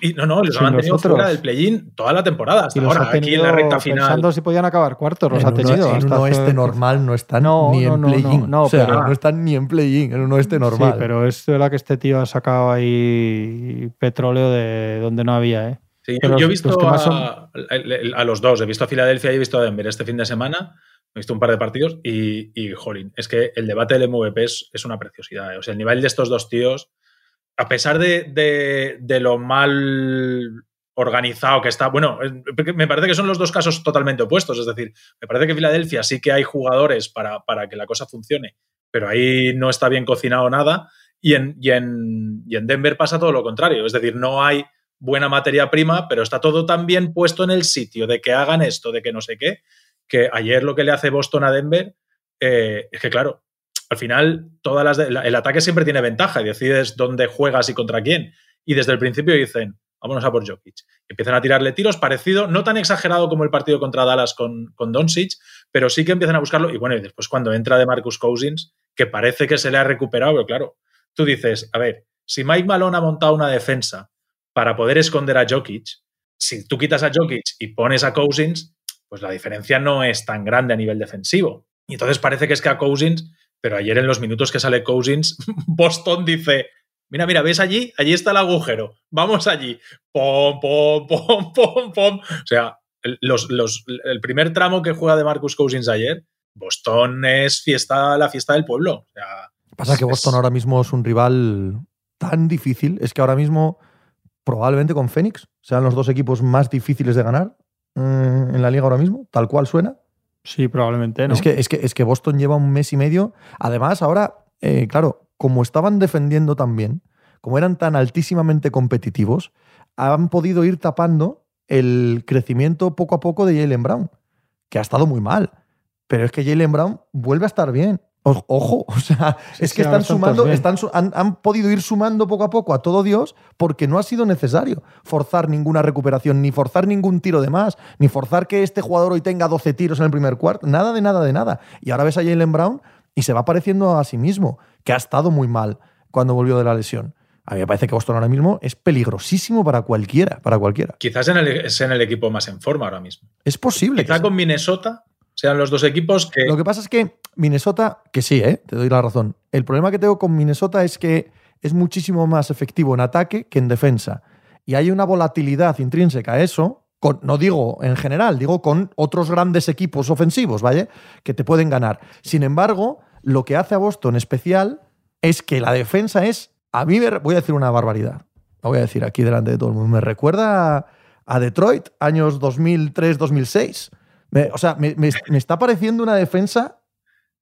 Y no, no, los han mantenido los otros. fuera del play-in toda la temporada hasta Y los ahora, ha aquí en tenido la recta final. pensando si podían acabar cuartos, los en ha un- tenido. en un oeste hace- normal no están No, ni no, en no, play-in. no, no, o sea, pero- no están ni en play-in, en un oeste normal. Sí, pero es verdad que este tío ha sacado ahí petróleo de donde no había, ¿eh? Sí, yo, Pero yo he los- visto los a, a- a los dos, he visto a Filadelfia y he visto a Denver este fin de semana, he visto un par de partidos y, y jolín, es que el debate del MVP es, es una preciosidad. ¿eh? O sea, el nivel de estos dos tíos, a pesar de, de- lo mal organizado que está, bueno, porque me parece que son los dos casos totalmente opuestos, es decir, me parece que Filadelfia sí que hay jugadores para, para que la cosa funcione, pero ahí no está bien cocinado nada. Y en, y, en, y en Denver pasa todo lo contrario, es decir, no hay buena materia prima, pero está todo tan bien puesto en el sitio de que hagan esto, de que no sé qué, que ayer lo que le hace Boston a Denver eh, es que, claro, al final todas las de- el ataque siempre tiene ventaja y decides dónde juegas y contra quién. Y desde el principio dicen, vámonos a por Jokic. Empiezan a tirarle tiros parecido, no tan exagerado como el partido contra Dallas con, con Doncic, pero sí que empiezan a buscarlo. Y bueno, y después cuando entra de Marcus Cousins, que parece que se le ha recuperado, pero claro, tú dices, a ver, si Mike Malone ha montado una defensa para poder esconder a Jokic, si tú quitas a Jokic y pones a Cousins, pues la diferencia no es tan grande a nivel defensivo. Y entonces parece que es que a Cousins, pero ayer en los minutos que sale Cousins, Boston dice, mira, mira, ¿ves allí? Allí está el agujero, vamos allí. Pom, pom, pom, pom, pom. O sea, el, los, los, el primer tramo que juega de Marcus Cousins ayer, Boston es fiesta, la fiesta del pueblo. O sea, Pasa que es- Boston ahora mismo es un rival tan difícil. Es que ahora mismo, probablemente con Phoenix, sean los dos equipos más difíciles de ganar eh, en la liga ahora mismo, tal cual suena. Sí, probablemente, ¿no? Es, que, es, que, es que Boston lleva un mes y medio. Además, ahora, eh, claro, como estaban defendiendo tan bien, como eran tan altísimamente competitivos, han podido ir tapando el crecimiento poco a poco de Jalen Brown, que ha estado muy mal. Pero es que Jalen Brown vuelve a estar bien. O- Ojo, o sea, Sí, es que sí, están sumando, están, han, han podido ir sumando poco a poco a todo Dios porque no ha sido necesario forzar ninguna recuperación, ni forzar ningún tiro de más, ni forzar que este jugador hoy tenga 12 tiros en el primer cuarto, nada de nada de nada. Y ahora ves a Jalen Brown y se va pareciendo a sí mismo, que ha estado muy mal cuando volvió de la lesión. A mí me parece que Boston ahora mismo es peligrosísimo para cualquiera, para cualquiera. Quizás en el, es en el equipo más en forma ahora mismo. Es posible. Quizá que con Minnesota sean los dos equipos que... Lo que pasa es que Minnesota, que sí, ¿eh? te doy la razón. El problema que tengo con Minnesota es que es muchísimo más efectivo en ataque que en defensa. Y hay una volatilidad intrínseca a eso, con, no digo en general, digo con otros grandes equipos ofensivos, ¿vale? Que te pueden ganar. Sin embargo, lo que hace a Boston especial es que la defensa es, a mí me, voy a decir una barbaridad, lo voy a decir aquí delante de todo el mundo, me recuerda a Detroit, años 2003-2006. Me- o sea, me, me- me está pareciendo una defensa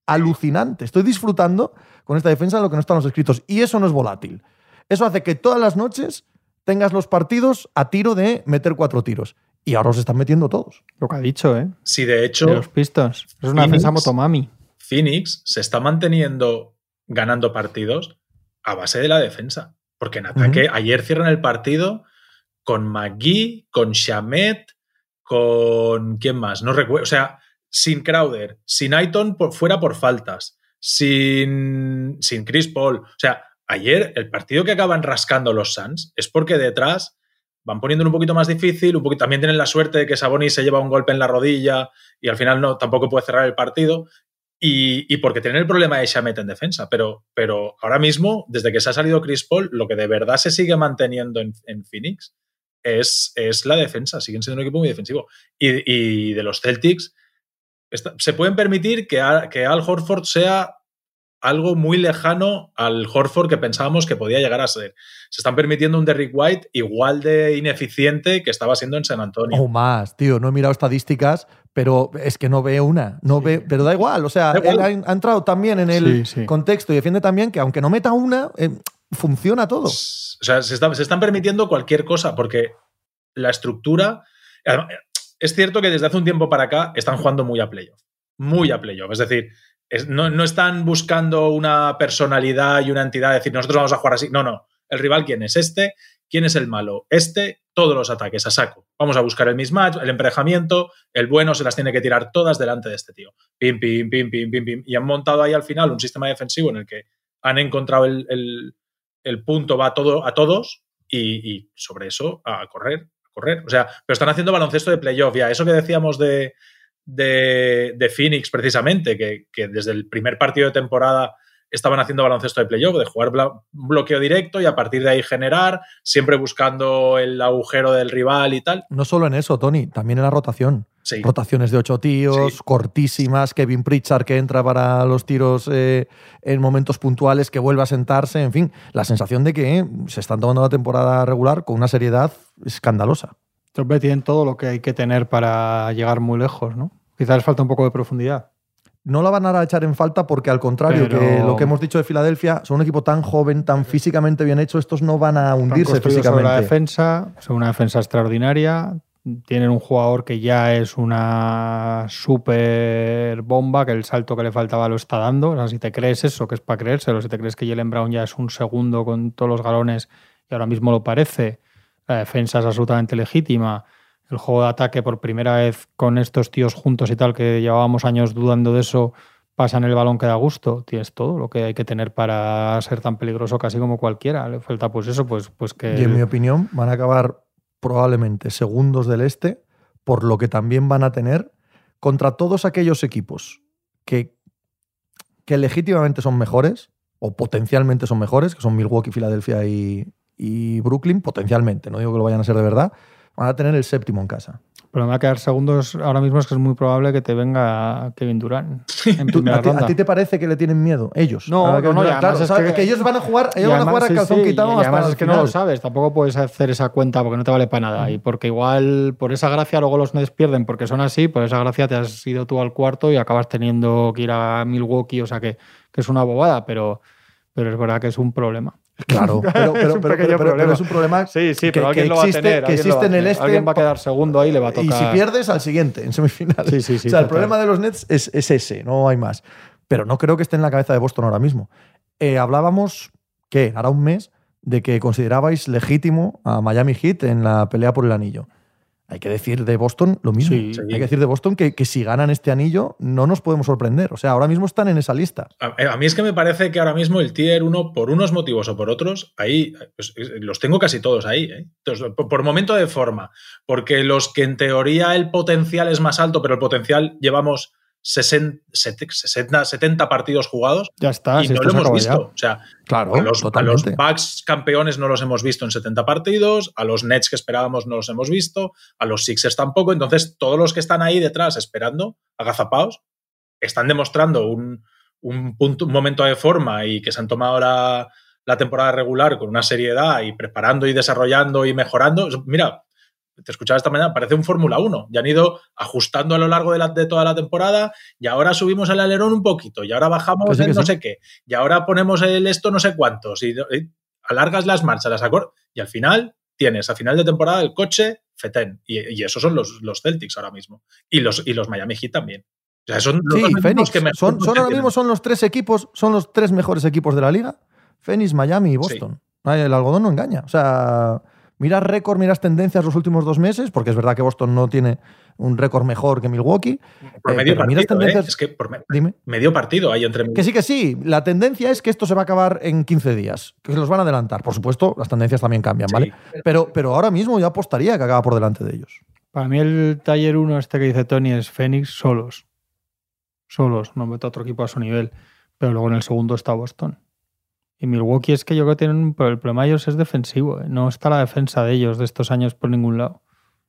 alucinante. Estoy disfrutando con esta defensa de lo que no están los escritos. Y eso no es volátil. Eso hace que todas las noches tengas los partidos a tiro de meter cuatro tiros. Y ahora los están metiendo todos. Lo que ha dicho, ¿eh? Si de hecho De los. Es una Phoenix- defensa motomami. Phoenix se está manteniendo ganando partidos a base de la defensa. Porque en ataque, ayer cierran el partido con McGee, con Shamet, con. ¿Quién más? No recuerdo. O sea, sin Crowder, sin Aiton por, fuera por faltas, sin, sin Chris Paul. O sea, ayer el partido que acaban rascando los Suns es porque detrás van poniéndolo un poquito más difícil, un poquito, también tienen la suerte de que Sabonis se lleva un golpe en la rodilla y al final no, tampoco puede cerrar el partido. Y, y porque tienen el problema de Shamet en defensa. Pero, pero ahora mismo, desde que se ha salido Chris Paul, lo que de verdad se sigue manteniendo en, en Phoenix es, es la defensa. Siguen siendo un equipo muy defensivo. Y, y de los Celtics, está- se pueden permitir que, a- que Al Horford sea algo muy lejano al Horford que pensábamos que podía llegar a ser. Se están permitiendo un Derrick White igual de ineficiente que estaba siendo en San Antonio. O más, tío. No he mirado estadísticas, pero es que no veo una. No ve, pero da igual. O sea, igual. él ha, ha entrado también en el Sí, sí. contexto y defiende también que aunque no meta una, eh, funciona todo. O sea, se, está- se están permitiendo cualquier cosa porque la estructura. Es cierto que desde hace un tiempo para acá están jugando muy a playoff. Muy a playoff. Es decir, es- no, no están buscando una personalidad y una entidad, decir, nosotros vamos a jugar así. No, no. El rival, ¿quién es este? ¿Quién es el malo? Este, todos los ataques a saco. Vamos a buscar el mismatch, el emparejamiento, el bueno se las tiene que tirar todas delante de este tío. Pim, pim, pim, pim, pim, pim. Y han montado ahí al final un sistema defensivo en el que han encontrado el, el- el punto, va todo, a todos y, sobre eso a correr, a correr. O sea, pero están haciendo baloncesto de playoff ya. Eso que decíamos de, de, Phoenix precisamente, que desde el primer partido de temporada estaban haciendo baloncesto de playoff, de jugar bloqueo directo y a partir de ahí generar, siempre buscando el agujero del rival y tal. No solo en eso, Tony, también en la rotación. Sí. Rotaciones de ocho tíos, Sí. cortísimas, Kevin Pritchard que entra para los tiros eh, en momentos puntuales, que vuelve a sentarse, en fin, la sensación de que eh, se están tomando la temporada regular con una seriedad escandalosa. Entonces tienen todo lo que hay que tener para llegar muy lejos, ¿no? Quizás les falta un poco de profundidad. No la van a echar en falta porque al contrario, Pero- que lo que hemos dicho de Filadelfia, son un equipo tan joven, tan físicamente bien hecho, estos no van a hundirse construido sobre la físicamente. defensa, son una defensa extraordinaria. Tienen un jugador que ya es una super bomba, que el salto que le faltaba lo está dando. O sea, si te crees eso, que es para creérselo, si te crees que Jalen Brown ya es un segundo con todos los galones y ahora mismo lo parece, la defensa es absolutamente legítima. El juego de ataque por primera vez con estos tíos juntos y tal, que llevábamos años dudando de eso, pasan el balón que da gusto. Tienes todo lo que hay que tener para ser tan peligroso casi como cualquiera. Le falta pues eso, pues, pues que... Y en mi opinión, van a acabar probablemente segundos del este, por lo que también van a tener contra todos aquellos equipos que, que legítimamente son mejores o potencialmente son mejores, que son Milwaukee, Filadelfia y, y Brooklyn, potencialmente, no digo que lo vayan a ser de verdad, van a tener el séptimo en casa. El problema de quedar segundos ahora mismo es que es muy probable que te venga Kevin Durant en ¿Tú- primera a, ti, a te parece que le tienen miedo? Ellos. No, A no, no, y claro, además es que- ellos van a jugar, ellos Y van a jugar a además, calzón sí, quitado y hasta además el es que no lo sabes, tampoco puedes hacer esa cuenta porque no te vale para nada. Y porque igual por esa gracia luego los Nets pierden porque son así, por esa gracia te has ido tú al cuarto y acabas teniendo que ir a Milwaukee, o sea que, que es una bobada, pero, pero es verdad que es un problema. Claro, pero, pero- Es un pero- pequeño pero- pero problema. es un problema Sí, sí, que- pero que alguien lo va a existe- tener. que va existe en el este Alguien va a quedar segundo ahí y le va a tocar. Y si pierdes, al siguiente, en semifinales. Sí, sí, sí, o sea, el problema de los Nets es, es ese, no hay más. Pero no creo que esté en la cabeza de Boston ahora mismo. Eh, hablábamos, ¿qué? Hará un mes, de que considerabais legítimo a Miami Heat en la pelea por el anillo. Hay que decir de Boston lo mismo. Sí. Hay que decir de Boston que, que, si ganan este anillo no nos podemos sorprender. O sea, ahora mismo están en esa lista. A, a mí es que me parece que ahora mismo el tier 1, por unos motivos o por otros, ahí pues, los tengo casi todos ahí. ¿eh? Entonces, por, por, momento de forma, porque los que en teoría el potencial es más alto, pero el potencial llevamos 60, 60 70 partidos jugados ya está, y si no lo hemos visto. Ya. O sea, claro, a, los, a los Bucks campeones no los hemos visto en 70 partidos, a los Nets que esperábamos no los hemos visto, a los Sixers tampoco. Entonces, todos los que están ahí detrás esperando, agazapaos, están demostrando un, un, punto, un momento de forma y que se han tomado la, la temporada regular con una seriedad y preparando y desarrollando y mejorando. Mira, te escuchaba esta mañana, parece un Fórmula 1. Ya han ido ajustando a lo largo de, la, de, toda la temporada y ahora subimos el alerón un poquito y ahora bajamos Pues el no sí. sé qué y ahora ponemos el esto no sé cuántos y, y alargas las marchas, las acordas y al final tienes a final de temporada el coche Feten y, y esos son los, los, Celtics ahora mismo y los, y los Miami Heat también. O sea, son sí, Phoenix, que son, son ahora mismo son los tres equipos, son los tres mejores equipos de la liga. Phoenix, Miami y Boston. Sí. El algodón no engaña. O sea, miras récord, miras tendencias los últimos dos meses, porque es verdad que Boston no tiene un récord mejor que Milwaukee. Por eh, medio partido, tendencias... eh? es que por me... Dime. medio partido hay entre... Que sí, que sí. La tendencia es que esto se va a acabar en 15 días, que se los van a adelantar. Por supuesto, las tendencias también cambian, ¿vale? Pero, pero ahora mismo yo apostaría que acaba por delante de ellos. Para mí el taller 1 este que dice Tony es Phoenix solos. Solos, no meto a otro equipo a su nivel. Pero luego en el segundo está Boston. Y Milwaukee es que yo creo que tienen pero el problema de ellos es defensivo. ¿eh? No está la defensa de ellos de estos años por ningún lado.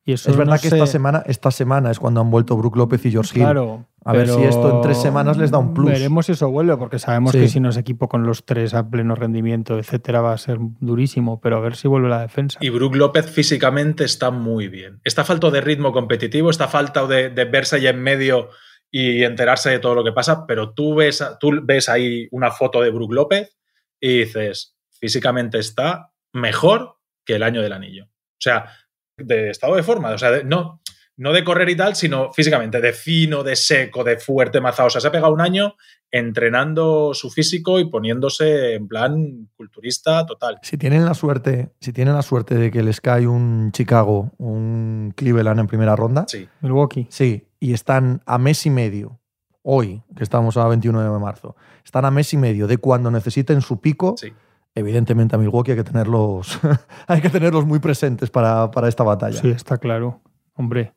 Y eso es verdad no que sé... esta semana, esta semana es cuando han vuelto Brook López y George Hill. Claro. A ver si esto en tres semanas les da un plus. Veremos si eso vuelve, porque sabemos sí. que si no es equipo con los tres a pleno rendimiento, etcétera, va a ser durísimo. Pero a ver si vuelve la defensa. Y Brook López físicamente está muy bien. Está falto de ritmo competitivo, está falta de, de verse ahí en medio y enterarse de todo lo que pasa, pero tú ves, tú ves ahí una foto de Brook López y dices, físicamente está mejor que el año del anillo. O sea, de estado de forma, o sea, de, no, no de correr y tal, sino físicamente, de fino, de seco, de fuerte, mazado. O sea, se ha pegado un año entrenando su físico y poniéndose en plan culturista total. Si tienen la suerte, si tienen la suerte de que les cae un Chicago, un Cleveland en primera ronda, sí. Milwaukee. Sí, y están a mes y medio, hoy, que estamos a 21 de marzo, están a mes y medio de cuando necesiten su pico. Sí. Evidentemente a Milwaukee hay que tenerlos, hay que tenerlos muy presentes para, para esta batalla. Sí, está claro. Hombre,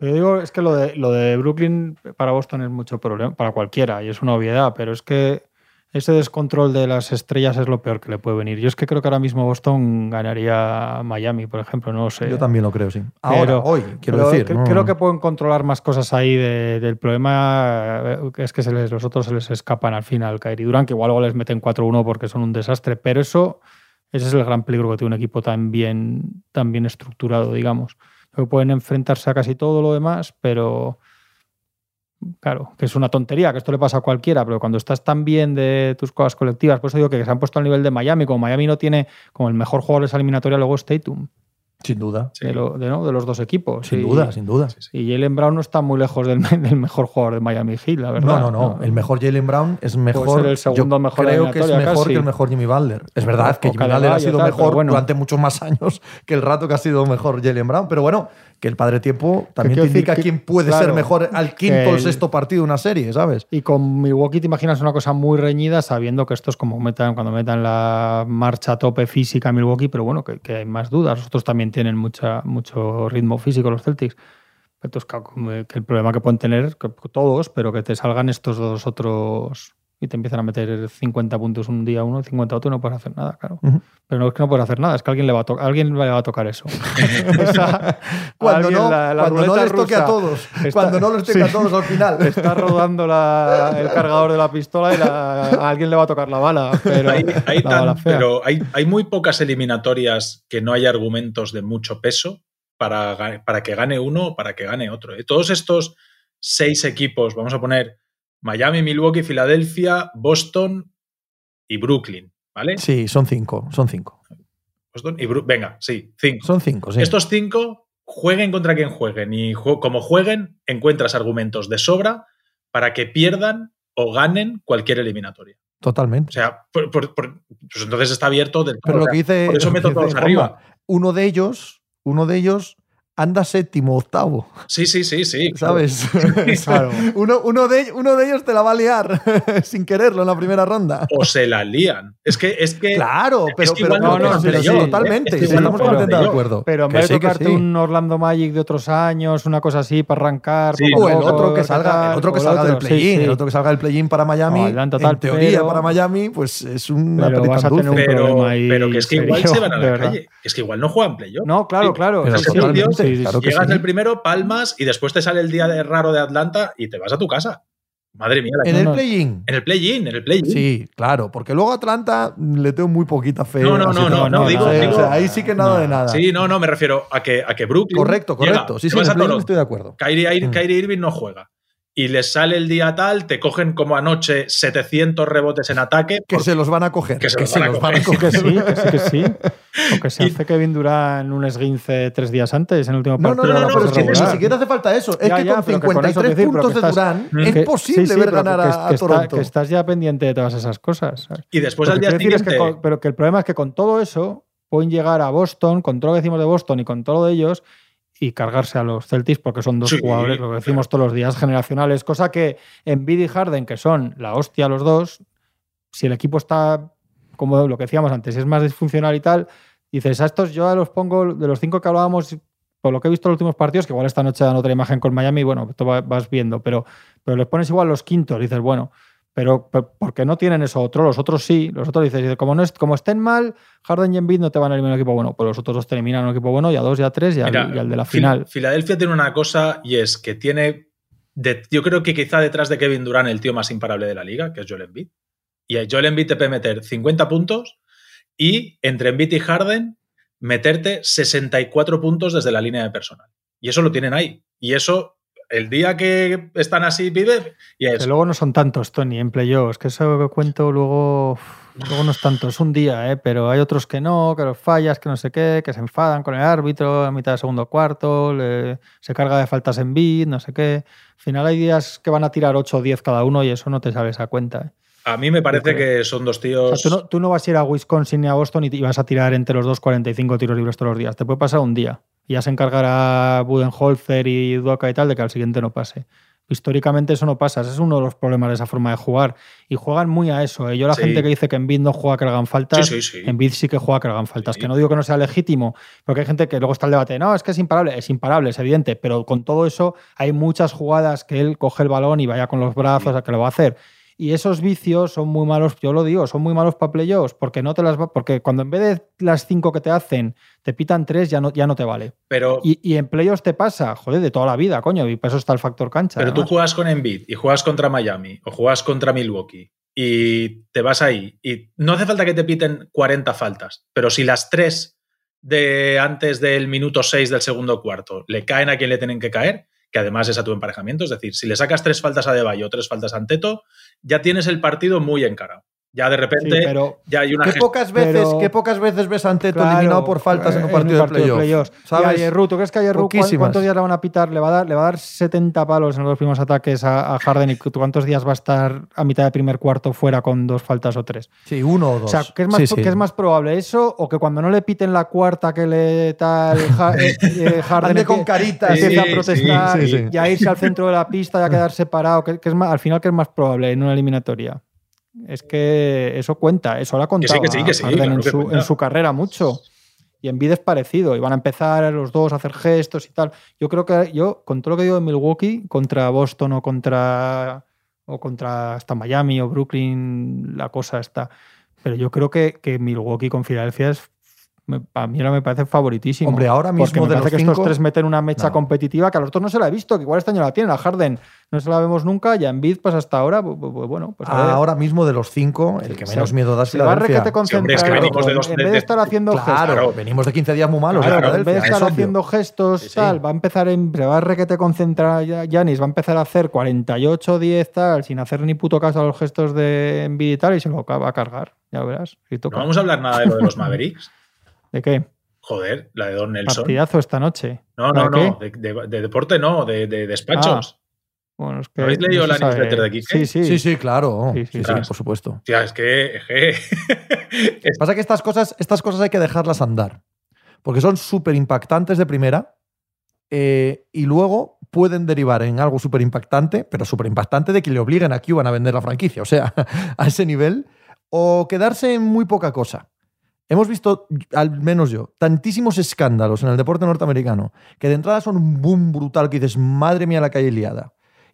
pero digo, es que lo de, lo de Brooklyn para Boston es mucho problema, para cualquiera, y es una obviedad, pero es que ese descontrol de las estrellas es lo peor que le puede venir. Yo es que creo que ahora mismo Boston ganaría Miami, por ejemplo, no lo sé. Yo también lo creo, sí. Ahora, pero, hoy, quiero pero decir. no. Creo que pueden controlar más cosas ahí de, del problema, es que se les, los otros se les escapan al final. Kairi Durán, que igual luego les meten 4-1 porque son un desastre, pero eso, ese es el gran peligro que tiene un equipo tan bien, tan bien estructurado, digamos que pueden enfrentarse a casi todo lo demás, pero claro, que es una tontería, que esto le pasa a cualquiera, pero cuando estás tan bien de tus cosas colectivas, por eso digo que se han puesto al nivel de Miami, como Miami no tiene como el mejor jugador de esa eliminatoria, luego es Tatum. Sin duda. De, lo, de, ¿no? de, los dos equipos. Sin y, duda, sin duda. Y Jalen Brown no está muy lejos del, del, mejor jugador de Miami Heat, la verdad. No, no, no. El mejor Jalen Brown es mejor. Puede ser el segundo yo mejor creo que es mejor casi. que el mejor Jimmy Butler. Es verdad o, que Jimmy Butler ha sido tal, mejor bueno. durante muchos más años que el rato que ha sido mejor Jalen Brown. Pero bueno, que el padre tiempo también te indica que, quién puede claro, ser mejor al quinto o el sexto partido de una serie, ¿sabes? Y con Milwaukee te imaginas una cosa muy reñida sabiendo que esto es como metan, cuando metan la marcha a tope física Milwaukee, pero bueno, que, que hay más dudas. Los otros tienen mucha, mucho ritmo físico, los Celtics. Entonces, que el problema que pueden tener, todos, pero que te salgan estos dos otros y te empiezan a meter 50 puntos un día uno, 50 otro, no puedes hacer nada, claro. Uh -huh. Pero no es que no puedes hacer nada, es que alguien le va a, to alguien le va a tocar eso. Esa, cuando no, la, la cuando no les toque a todos, está, cuando no les toque sí, a todos al final. Está rodando la, el cargador de la pistola y la, a alguien le va a tocar la bala. Pero, hay, hay, la tan, bala fea. pero hay, hay muy pocas eliminatorias que no haya argumentos de mucho peso para, para que gane uno o para que gane otro. ¿eh? Todos estos seis equipos, vamos a poner Miami, Milwaukee, Filadelfia, Boston y Brooklyn, ¿vale? Sí, son cinco, son cinco. Boston y Bru Venga, sí, cinco. Son cinco, sí. Estos cinco jueguen contra quien jueguen y como jueguen, encuentras argumentos de sobra para que pierdan o ganen cualquier eliminatoria. Totalmente. O sea, por, por, por, pues entonces está abierto del todo. Pero lo que dice, por eso meto todos arriba. Uno de ellos, uno de ellos anda séptimo, octavo, Sí, sí, sí, sí. ¿sabes? Claro. uno, uno, de, uno de ellos te la va a liar sin quererlo en la primera ronda. O se la lían. Es que, es que Claro, pero, que pero, igual no pero sí, playoff, totalmente. Es que sí, igual no estamos completamente de acuerdo. Pero en vez de tocarte sí. un Orlando Magic de otros años, una cosa así para arrancar. Sí, O el otro que salga, el otro que salga del play-in, sí. el otro que salga del play-in para Miami, No, en teoría pero- para Miami, pues es una Pero patita vas a dulce. tener un pero, problema ahí pero que es que igual se van a la calle. Es que igual no juegan playoff. No, claro, claro. Sí, sí, sí, sí, claro Llegas sí. el primero, palmas y después te sale el día de raro de Atlanta y te vas a tu casa. Madre mía. la- En el no. play-in. En el play-in, en el play-in. Sí, claro, porque luego a Atlanta le tengo muy poquita fe. No, no, no, no, no, digo- o sea, digo- o sea, ahí sí que nada no. de nada. Sí, no, no, me refiero a que, a que Brooklyn. correcto, llega, correcto. Sí, te sí, vas en el play-in estoy de acuerdo. Kyrie. Kyrie Irving no juega. Y les sale el día tal, te cogen como anoche 700 rebotes en ataque. Que por- se los van a coger. Que se los van a los coger. Que sí, que sí, que sí. O que se Y- hace Kevin Durant un esguince tres días antes en el último No, no, partido. no, de no, la pero es que ni siquiera hace falta eso. Es Ya, que ya, con pero que con eso 53 decir, pero puntos de Mm. es Que- posible sí, sí, ver ganar que- a, que a está- Toronto. que estás ya pendiente de todas esas cosas. ¿sabes? Y después al día es siguiente. que con- pero que el problema es que con todo eso pueden llegar a Boston, con todo lo que decimos de Boston y con todo lo de ellos, y cargarse a los Celtics porque son dos Sí, jugadores, lo que decimos todos los días, generacionales, cosa que en y Harden, que son la hostia los dos, si el equipo está, como lo que decíamos antes, es más disfuncional y tal, dices, a estos yo los pongo, de los cinco que hablábamos, por lo que he visto en los últimos partidos, que igual esta noche dan otra imagen con Miami, bueno, esto va- vas viendo, pero, pero les pones igual los quintos, dices, bueno, pero, pero porque no tienen eso otro, los otros sí, los otros dices, como, no es, como estén mal, Harden y Embiid no te van a eliminar un equipo bueno, pues los otros dos te eliminan un equipo bueno, y a dos, y a tres, y, al, Mira, y al de la Fil- final. Filadelfia tiene una cosa y es que tiene. de- yo creo que quizá detrás de Kevin Durant el tío más imparable de la liga, que es Joel Embiid. Y a Joel Embiid te puede meter 50 puntos y entre Embiid y Harden meterte 64 puntos desde la línea de personal. Y eso lo tienen ahí. Y eso, el día que están así, vive, y es. Que luego no son tantos, Tony, en playoffs, que eso que cuento luego, luego no es tanto, es un día, ¿eh? pero hay otros que no, que los fallas, que no sé qué, que se enfadan con el árbitro a mitad de segundo cuarto, le- se carga de faltas en beat, no sé qué. Al final hay días que van a tirar 8 o 10 cada uno y eso no te sabes a cuenta. ¿eh? A mí me parece que son dos O tíos. sea, tú, no, tú no vas a ir a Wisconsin ni a Boston y y vas a tirar entre los dos 45 tiros libres todos los días. Te puede pasar un día. Y ya se encargará Budenholzer y Duoka y tal de que al siguiente no pase. Históricamente eso no pasa. Ese es uno de los problemas de esa forma de jugar. Y juegan muy a eso. ¿eh? Yo la Sí. gente que dice que Embiid no juega que hagan faltas, Sí, sí, sí. Embiid sí que juega que le hagan faltas. Que no digo que no sea legítimo, porque hay gente que luego está el debate, no, es que es imparable. Es imparable, es evidente. Pero con todo eso hay muchas jugadas que él coge el balón y vaya con los brazos a que lo va a hacer. Y esos vicios son muy malos, yo lo digo, son muy malos para playoffs, porque no te las va, porque cuando en vez de las cinco que te hacen, te pitan tres, ya no, ya no te vale. Pero, Y, y en playoffs te pasa, joder, de toda la vida, coño, y para eso está el factor cancha. pero tú juegas con Embiid y juegas contra Miami o juegas contra Milwaukee y te vas ahí y no hace falta que te piten 40 faltas, pero si las tres de antes del minuto 6 del segundo cuarto le caen a quien le tienen que caer, que además es a tu emparejamiento, es decir, si le sacas tres faltas a Debayo o tres faltas a Anteto, ya tienes el partido muy encarado. Ya de Sí, repente pero ya hay una ¿Qué pocas, veces, pero- ¿Qué pocas veces ves a Anteto Claro, eliminado por faltas en un partido, de playoff? Y a ¿Sabes? Yerru, ¿tú crees que a Yerru cuántos días le van a pitar? Le va a dar, le va a dar 70 palos en los dos primeros ataques a, a Harden y cu- cuántos días va a estar a mitad de primer cuarto fuera con dos faltas o tres. Sí, uno o dos. O sea, ¿qué es, más, Sí, sí. qué es más probable eso o que cuando no le piten la cuarta que le tal Ja- eh, eh, Harden Ande con caritas. empieza a protestar sí, sí. y a irse al centro de la pista y a quedar separado? ¿Qué, qué es más, al final, ¿qué es más probable en una eliminatoria? Es que eso cuenta, eso lo ha contado que sí, que sí, a Harden claro en, su, cuenta. en su carrera mucho. Y en vida es parecido. Y van a empezar los dos a hacer gestos y tal. Yo creo que yo, con todo lo que digo de Milwaukee, contra Boston o contra o contra hasta Miami o Brooklyn, la cosa está. Pero yo creo que, que Milwaukee con Filadelfia es. Me- A mí ahora me parece favoritísimo. Hombre, ahora Porque mismo me de parece los que cinco... estos tres meten una mecha No. competitiva que a los otros no se la he visto, que igual este año la tienen. A Harden no se la vemos nunca y a Embiid, pues hasta ahora, pues, pues, bueno, pues a ver. Ahora mismo de los cinco, el que menos miedo da es se va a Filadelfia. requete Sí, hombre, es que de en de- vez de estar haciendo Claro, gestos. Claro. venimos de 15 días muy malos. Claro, en vez de Filadelfia, es estar haciendo gestos, Sí, sí. tal, va a empezar en, se va a requete concentrar ya- Yanis, va a empezar a hacer 48, 10, tal, sin hacer ni puto caso a los gestos de Embiid y tal, y se lo va a cargar, ya verás. si toca. No vamos a hablar nada de lo de los Mavericks. ¿De qué? Joder, la de Don Nelson. Partidazo esta noche. No, ¿La no, de no. De, de- de deporte no, de, de despachos. Bueno, es que ¿No habéis leído la newsletter de Quique? Sí, sí. Sí, sí, claro. Sí, Sí, sí, por supuesto. Que. es que- es- Pasa que estas cosas, estas cosas hay que dejarlas andar. Porque son súper impactantes de primera. eh, y luego pueden derivar en algo súper impactante, pero súper impactante de que le obliguen a Cuban a vender la franquicia, o sea, a ese nivel, o quedarse en muy poca cosa. Hemos visto, al menos yo, tantísimos escándalos en el deporte norteamericano que de entrada son un boom brutal que dices, madre mía, la calle liada.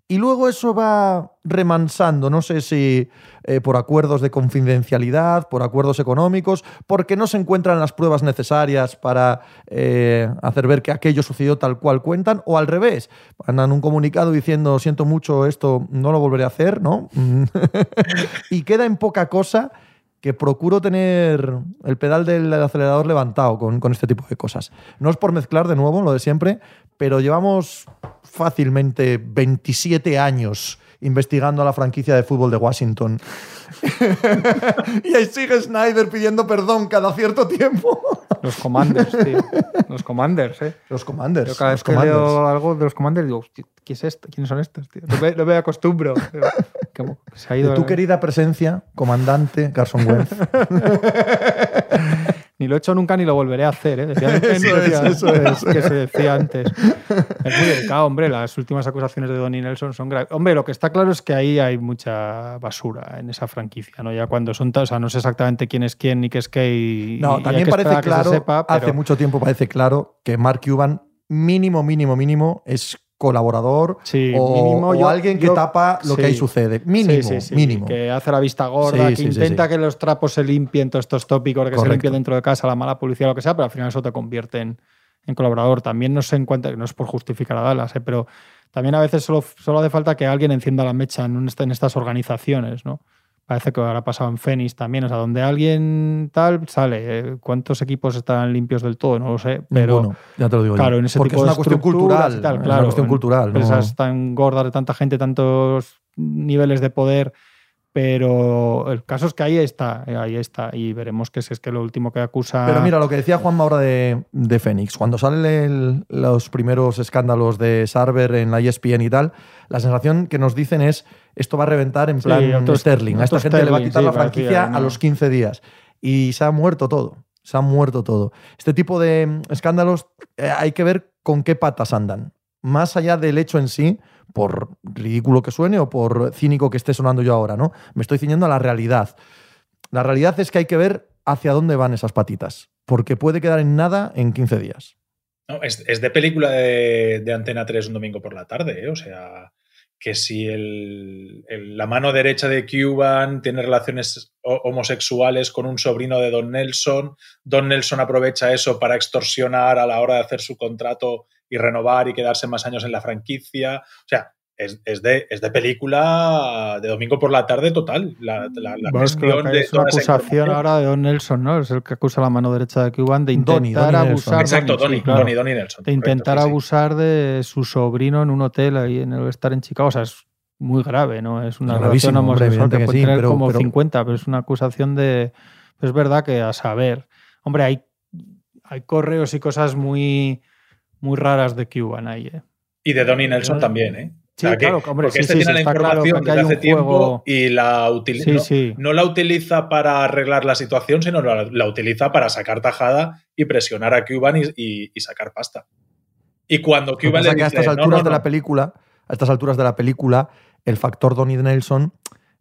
Y luego eso va remansando, no sé si eh, por acuerdos de confidencialidad, por acuerdos económicos, porque no se encuentran las pruebas necesarias para eh, hacer ver que aquello sucedió tal cual cuentan, o al revés, mandan un comunicado diciendo, siento mucho, esto no lo volveré a hacer, ¿no? y queda en poca cosa que procuro tener el pedal del acelerador levantado con, con, este tipo de cosas. No es por mezclar de nuevo lo de siempre, pero llevamos fácilmente 27 años investigando a la franquicia de fútbol de Washington. y ahí sigue Snyder pidiendo perdón cada cierto tiempo. Los Commanders, tío. Los Commanders, ¿eh? Los Commanders. Yo cada vez que Commanders. leo algo de los Commanders digo, ¿qué es esto? ¿Quiénes son estos, tío? No me, no me acostumbro. Que se ha ido De tu querida presencia, comandante Carson Wentz. Ni lo he hecho nunca ni lo volveré a hacer, ¿eh? Decía, Eso es, eso es. que se decía antes. Es muy delicado, hombre. Las últimas acusaciones de Donnie Nelson son graves. Hombre, lo que está claro es que ahí hay mucha basura en esa franquicia, ¿no? Ya cuando son, ta- o sea, no sé exactamente quién es quién ni qué es qué y, No, y también que parece que se claro, hace mucho tiempo parece claro que Mark Cuban, mínimo, mínimo, mínimo, es colaborador Sí, o, mínimo o yo- alguien que yo- tapa lo sí. que ahí sucede. Mínimo, Sí, mínimo. Que hace la vista gorda, que intenta que los trapos se limpien, todos estos tópicos, que se Correcto. limpie dentro de casa, la mala publicidad, lo que sea, pero al final eso te convierte en, en colaborador. También no se encuentra, no es por justificar a Dallas, ¿eh? pero también a veces solo, solo hace falta que alguien encienda la mecha en, un- en estas organizaciones, ¿no? Parece que ahora ha pasado en Phoenix también, o sea, donde alguien tal sale. ¿eh? ¿Cuántos equipos están limpios del todo? No lo sé, pero... Ya te lo digo yo. Claro, en ese Porque tipo es una de cuestión cultural. tal, es claro, una cuestión cultural. ¿no? Empresas tan gordas de tanta gente, tantos niveles de poder, pero el caso es que ahí está, eh, ahí está, y veremos que si es que lo último que acusa. Pero mira, lo que decía Juanma ahora de, de Fénix, cuando salen los primeros escándalos de Sarver en la ESPN y tal, la sensación que nos dicen es esto va a reventar en Sí, plan otro- Sterling. A esta gente le va a quitar sí, la parecía, franquicia ¿no? a los 15 días. Y se ha muerto todo. Se ha muerto todo. Este tipo de mm, escándalos eh, hay que ver con qué patas andan. Más allá del hecho en sí, por ridículo que suene o por cínico que esté sonando yo ahora, ¿no? Me estoy ciñendo a la realidad. La realidad es que hay que ver hacia dónde van esas patitas, porque puede quedar en nada en 15 días. No, es, es de película de, de Antena 3 un domingo por la tarde, ¿eh? O sea, que si la mano derecha de Cuban tiene relaciones ho- homosexuales con un sobrino de Don Nelson, Don Nelson aprovecha eso para extorsionar a la hora de hacer su contrato y renovar y quedarse más años en la franquicia. O sea, es, es de, es de película de domingo por la tarde total. La, la, la Bueno, es que de es una acusación ahora de Don Nelson, ¿no? Es el que acusa a la mano derecha de Cuban de intentar Donny, Donny Nelson. abusar. Exacto, Donny, Donny, sí, claro. Donny, Donny Nelson. de correcto, intentar sí, abusar de su sobrino en un hotel ahí en el estar en Chicago. O sea, es muy grave, ¿no? Es una relación gravísimo, hombre, homosexual que evidente que puede sí, tener pero- como pero- 50, pero es una acusación de. Es verdad que a saber. Hombre, hay, hay correos y cosas muy, muy raras de Cuban ahí, ¿eh? Y de Donny Nelson también, ¿eh? Sí, O sea, que- claro, hombre, porque sí, este sí, tiene la claro información que desde hace tiempo juego- y la utiliza. No, la utiliza para arreglar la situación, sino la, la utiliza para sacar tajada y presionar a Cuban y, y- y sacar pasta. Y cuando Cuban le es que a dice, estas "No, alturas no, de la no". película, a estas alturas de la película, el factor Donny Nelson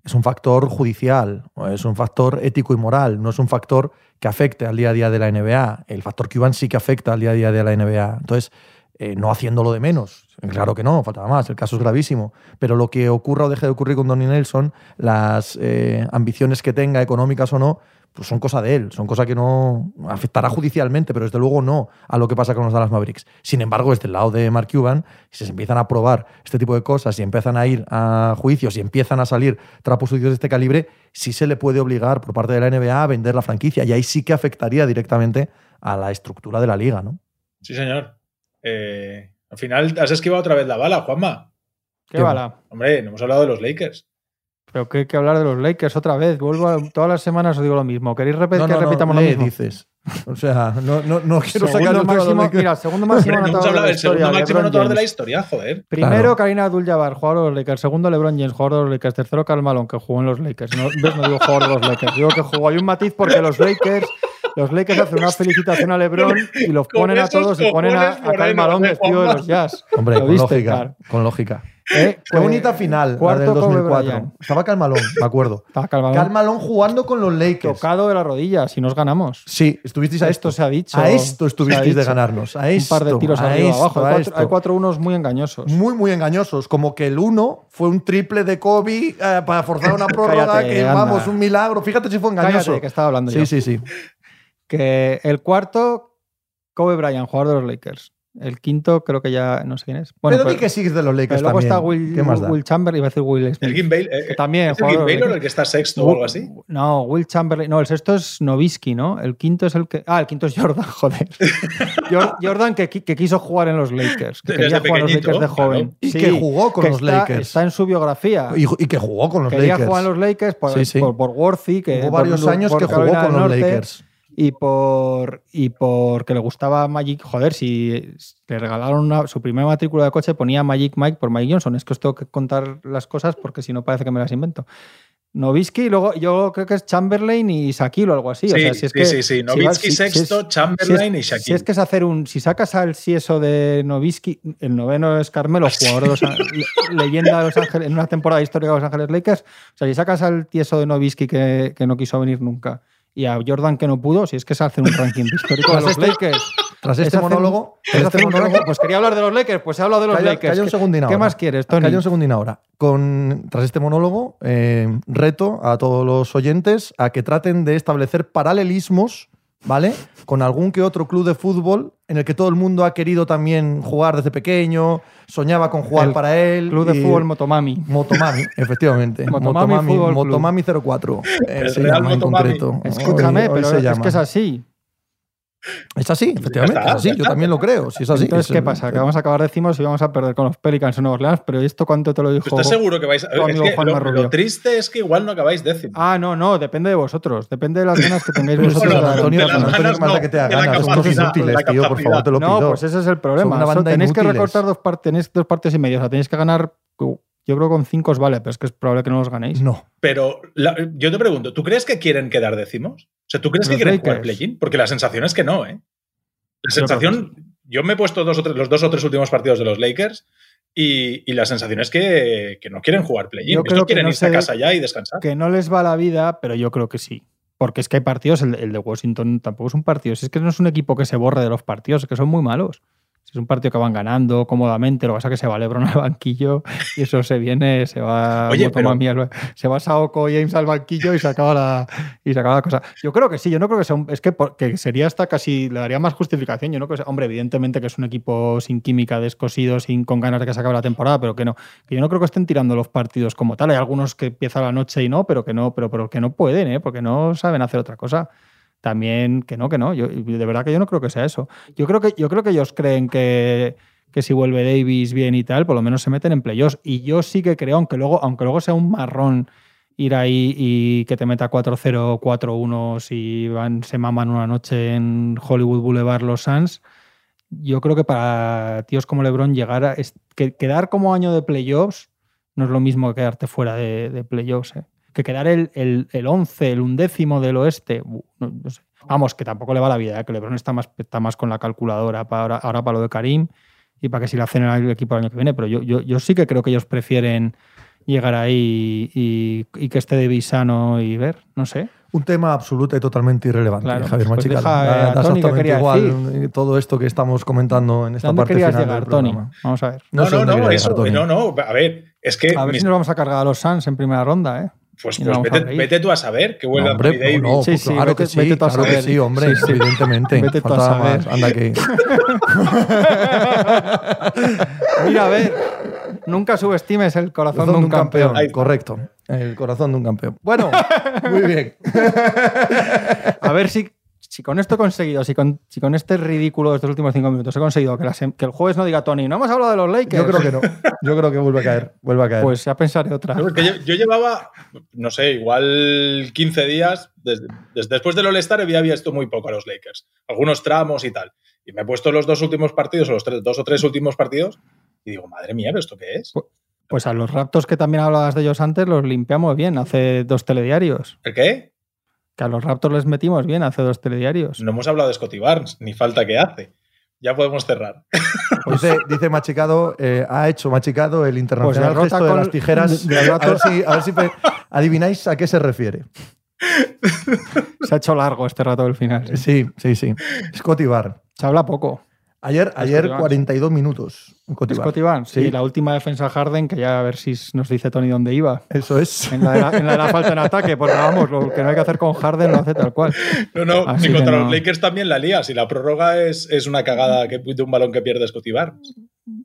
es un factor judicial, es un factor ético y moral, no es un factor que afecte al día a día de la NBA. El factor Cuban sí que afecta al día a día de la NBA. Entonces, eh, no haciéndolo de menos. Claro que no, faltaba más, el caso es gravísimo. Pero lo que ocurra o deje de ocurrir con Donny Nelson, las eh, ambiciones que tenga, económicas o no, pues son cosa de él, son cosa que no afectará judicialmente, pero desde luego no a lo que pasa con los Dallas Mavericks. Sin embargo, desde el lado de Mark Cuban, si se empiezan a probar este tipo de cosas y empiezan a ir a juicios y empiezan a salir trapos sucios de este calibre, sí se le puede obligar por parte de la NBA a vender la franquicia y ahí sí que afectaría directamente a la estructura de la liga, ¿no? Sí, señor. Eh, al final has esquivado otra vez la bala, Juanma. ¿Qué Qué bala? Hombre, no hemos hablado de los Lakers. Pero que hay que hablar de los Lakers otra vez. Vuelvo a- todas las semanas os digo lo mismo. ¿Queréis repetir No, que no, repitamos lo mismo? dices. O sea, no, no, no quiero Segundo sacar el tema de los máximo, mira, segundo máximo Hombre, anotador de la historia, máximo LeBron anotador de la historia, joder. Primero, Claro. Karina Abdul-Jabbar, jugador de los Lakers. Segundo, LeBron James, jugador de los Lakers. Tercero, Karl Malone, que jugó en los Lakers. No, ¿ves? no digo jugador de los Lakers. Digo que jugó. Hay un matiz porque los Lakers Los Lakers hacen una felicitación a LeBron y los ponen a todos y ponen a, a morenos Malone de vestido de los Jazz. Hombre, ¿Lo con viste? lógica. Con lógica. Eh, Qué pues, bonita final, la cuarto del Kobe 2004. Bryant. Estaba Calmalón, me acuerdo. Estaba Calmalón jugando con los Lakers. tocado de la rodilla, si nos ganamos. Sí, estuvisteis a Esto esto. se ha dicho. A esto estuvisteis de ganarnos. A Un esto. par de tiros a arriba esto, abajo. a Hay cuatro, esto. hay cuatro unos muy engañosos. Muy, muy engañosos. Como que el uno fue un triple de Kobe eh, para forzar una prórroga Cállate, que, anda. vamos, un milagro. Fíjate si fue engañoso. Cállate, que estaba hablando sí, yo. sí, sí. Que el cuarto, Kobe Bryant, jugador de los Lakers. El quinto, creo que ya no sé quién es. Bueno, pero pero- di que sigues de los Lakers pero luego también. está Will, ¿Qué más da? Will Chamberlain, iba a decir Will Smith. El Gim Baylor. que también, ¿Es el de Baylor el que está sexto o algo así? No, Will Chamberlain. No, el sexto es Novisky, ¿no? El quinto es el que. Ah, el quinto es Jordan, joder. Jor- Jordan que, qui- que quiso jugar en los Lakers. Que Desde quería jugar en los Lakers de joven. claro. Y que jugó con que los está- Lakers. Está en su biografía. Y, y que jugó con los Quería Lakers. jugar en los Lakers por, Sí, sí. por, por Worthy, que Hubo por varios años por que jugó con los Norte, Lakers. Y por y porque le gustaba Magic. Joder, si le regalaron una- su primera matrícula de coche, ponía Magic Mike por Mike Johnson. Es que os tengo que contar las cosas porque si no parece que me las invento. Novisky, y luego yo creo que es Chamberlain y Shaquille o algo así. Sí, o sea, si es sí, que, sí, sí. si si- si es- sexto, si es- Chamberlain y Si Shaquille. es que es hacer un. Si sacas al sieso de Novisky, el noveno es Carmelo, jugador de los leyenda de Los Ángeles, en una temporada histórica de Los Ángeles Lakers. O sea, si sacas al tieso de Novisky que, que no quiso venir nunca y a Jordan que no pudo, si es que es hacer un ranking histórico de los Lakers. Tras Es este monólogo, este monólogo, ranking. Pues quería hablar de los Lakers, pues he hablado de los Calla, Lakers. calla un ¿Qué- segundín ¿Qué ahora. más quieres, Tony? Calla un segundín ahora. Con, tras este monólogo, eh, reto a todos los oyentes a que traten de establecer paralelismos, ¿vale? Con algún que otro club de fútbol en el que todo el mundo ha querido también jugar desde pequeño, soñaba con jugar El para él. Club de y- fútbol Motomami. Motomami, efectivamente. Motomami Motomami. Motomami 04. eh, El se Real llama en Motomami. concreto. Escúchame, Hoy- hoy pero es llama. que es así. Es así, efectivamente. está, es así. Yo también lo creo. Si es así. Entonces, es ¿qué pasa? Que vamos a acabar décimos y vamos a perder con los Pelicans en Nueva Orleans, pero ¿esto cuánto te lo dijo? ¿Estás seguro que vais a.? Es que lo, triste es que igual no acabáis décimo. Ah, no, no, depende de vosotros. Depende de las ganas que tengáis Pero vosotros. de Antonio, de las Antonio, falta no, que te haga ganas. Son inútiles, la tío, por favor, te lo pido. No, pues ese es el problema. Tenéis que recortar dos partes, tenéis dos partes y media. O sea, tenéis que ganar. Yo creo que con cinco os vale, pero es que es probable que no los ganéis. No. Pero la- yo te pregunto, ¿tú crees que quieren quedar décimos? O sea, ¿tú crees que quieren jugar play-in? Porque la sensación es que no, ¿eh? La sensación. Yo me he puesto dos o tres- los dos o tres últimos partidos de los Lakers y, y la sensación es que, que no quieren jugar play-in. Yo Estos creo que quieren no irse a casa ya y descansar. Que no les va la vida, pero yo creo que sí. Porque es que hay partidos, el, el de Washington tampoco es un partido. Si es que no es un equipo que se borre de los partidos, es que son muy malos. Si es un partido que van ganando cómodamente, lo que pasa es que se va Lebron al banquillo y eso se viene, se va Oye, Motomami al- se va Saoko James al banquillo y se acaba la, y se acaba la cosa. Yo creo que sí, yo no creo que sea un- es que, por- que sería hasta casi, le daría más justificación. Yo no creo que sea- hombre, evidentemente que es un equipo sin química, descosido, sin con ganas de que se acabe la temporada, pero que no, que yo no creo que estén tirando los partidos como tal. Hay algunos que empiezan la noche y no, pero que no, pero, pero que no pueden, ¿eh? porque no saben hacer otra cosa. También que no, que no. Yo, de verdad que yo no creo que sea eso. Yo creo que, yo creo que ellos creen que, que si vuelve Davis bien y tal, por lo menos se meten en playoffs. Y yo sí que creo, aunque luego, aunque luego sea un marrón ir ahí y que te meta 4-0, 4-1 si van, se maman una noche en Hollywood Boulevard los Suns. Yo creo que para tíos como LeBron llegar a que, quedar como año de playoffs no es lo mismo que quedarte fuera de, de playoffs. ¿eh? Que quedar el, el, el 11, el undécimo del oeste. bu, no- no sé. Vamos, que tampoco le va la vida, ¿eh? que LeBron está más, está más con la calculadora para ahora, ahora para lo de Karim y para que si la hacen el equipo el año que viene. Pero yo, yo, yo sí que creo que ellos prefieren llegar ahí y, y que esté Davis sano y ver, no sé. Un tema absoluto y totalmente irrelevante, Claro, Javier pues deja, eh, Da- da Tony, ¿qué exactamente quería igual eh, todo esto que estamos comentando en esta ¿Dónde parte querías final llegar, del Tony? Vamos a ver. No, No, sé no, no, eso, llegar, no, no. A ver, es que. A ver mis- si nos vamos a cargar a los Suns en primera ronda, ¿eh? Pues pues a vete, tú a saber que No, vuelve hombre, Anthony Davis. no, Sí, pues sí, claro vete- que sí, vete tú a claro que saber. sí, hombre, Sí, sí. evidentemente. Vete tú a saber. más. Anda aquí. Mira, a ver, nunca subestimes el corazón, de un campeón. Correcto. El corazón de un campeón. Bueno, muy bien. A ver si, si con esto he conseguido, si con, si con este ridículo de estos últimos cinco minutos he conseguido que, la sem- que el jueves no diga Tony, no hemos hablado de los Lakers. Yo creo que no. Yo creo que vuelve a caer. Vuelve a caer. Pues ya pensaré otra. No, yo, yo llevaba, no sé, igual 15 días, desde, desde después del All-Star había visto muy poco a los Lakers, algunos tramos y tal. Y me he puesto los dos últimos partidos, o los tres- dos o tres últimos partidos, y digo, madre mía, ¿pero esto qué es? Pues a los Raptors que también hablabas de ellos antes los limpiamos bien hace dos telediarios. ¿El qué? Que a los Raptors les metimos bien hace dos telediarios. No hemos hablado de Scotty Barnes, ni falta que hace. Ya podemos cerrar. Dice, dice Machicado, eh, ha hecho Machicado el internacional Pues gesto de con- las tijeras. de- a, ver si, a ver si adivináis a qué se refiere. Se ha hecho largo este rato del final. Sí, sí, sí. Scotty Barr. Se habla poco. Ayer, ayer Barnes. 42 minutos. Scotty Barnes. Sí. Y la última defensa Harden, que ya a ver si nos dice Tony dónde iba. Eso es. En la, de la, en la de la falta en ataque, porque vamos, lo que no hay que hacer con Harden lo hace tal cual. No, no, Así si contra no. los Lakers también la lía. Si la prórroga es, es una cagada que, de un balón que pierde Scotty Barnes.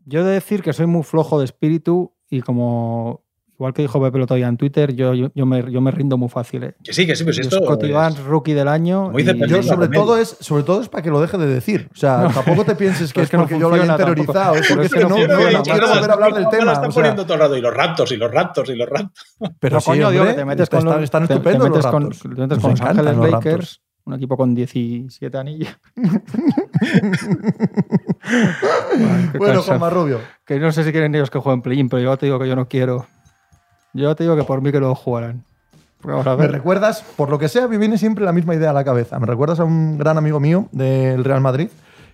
Yo he de decir que soy muy flojo de espíritu y como, igual que dijo Pepe el otro día en Twitter, yo, yo, yo me, yo me rindo muy fácil. ¿eh? Que sí, que sí, pues esto. Scotty Barnes, rookie del año. Y- Yo sobre todo, es, sobre todo es para que lo deje de decir. O sea, No. tampoco te pienses que es, es que no porque yo lo haya interiorizado. Es porque es que no no, no, quiero volver a hablar del tema. la están poniendo todo el rato. Y los Raptors, y los Raptors, y los Raptors. pero No, sí, coño, que te metes con los, están estupendos metes los con, te metes con Los Ángeles los Lakers, un equipo con 17 anillos. Qué Bueno. Juanma Rubio. Que no sé si quieren ellos que jueguen play-in, pero yo te digo que yo no quiero. Yo te digo que por mí que lo jugarán. Porque vamos a Me recuerdas, por lo que sea, me viene siempre la misma idea a la cabeza. Me recuerdas a un gran amigo mío del Real Madrid,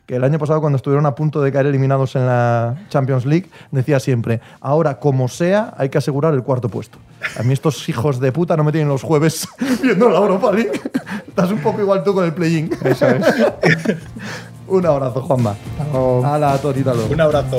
que el año pasado, cuando estuvieron a punto de caer eliminados en la Champions League, decía siempre: Ahora, como sea, hay que asegurar el cuarto puesto. A mí, estos hijos de puta no me tienen los jueves viendo la Europa League. Estás un poco igual tú con el play-in. Eso es. un abrazo, Juanma. O- A la torita luego. Un abrazo.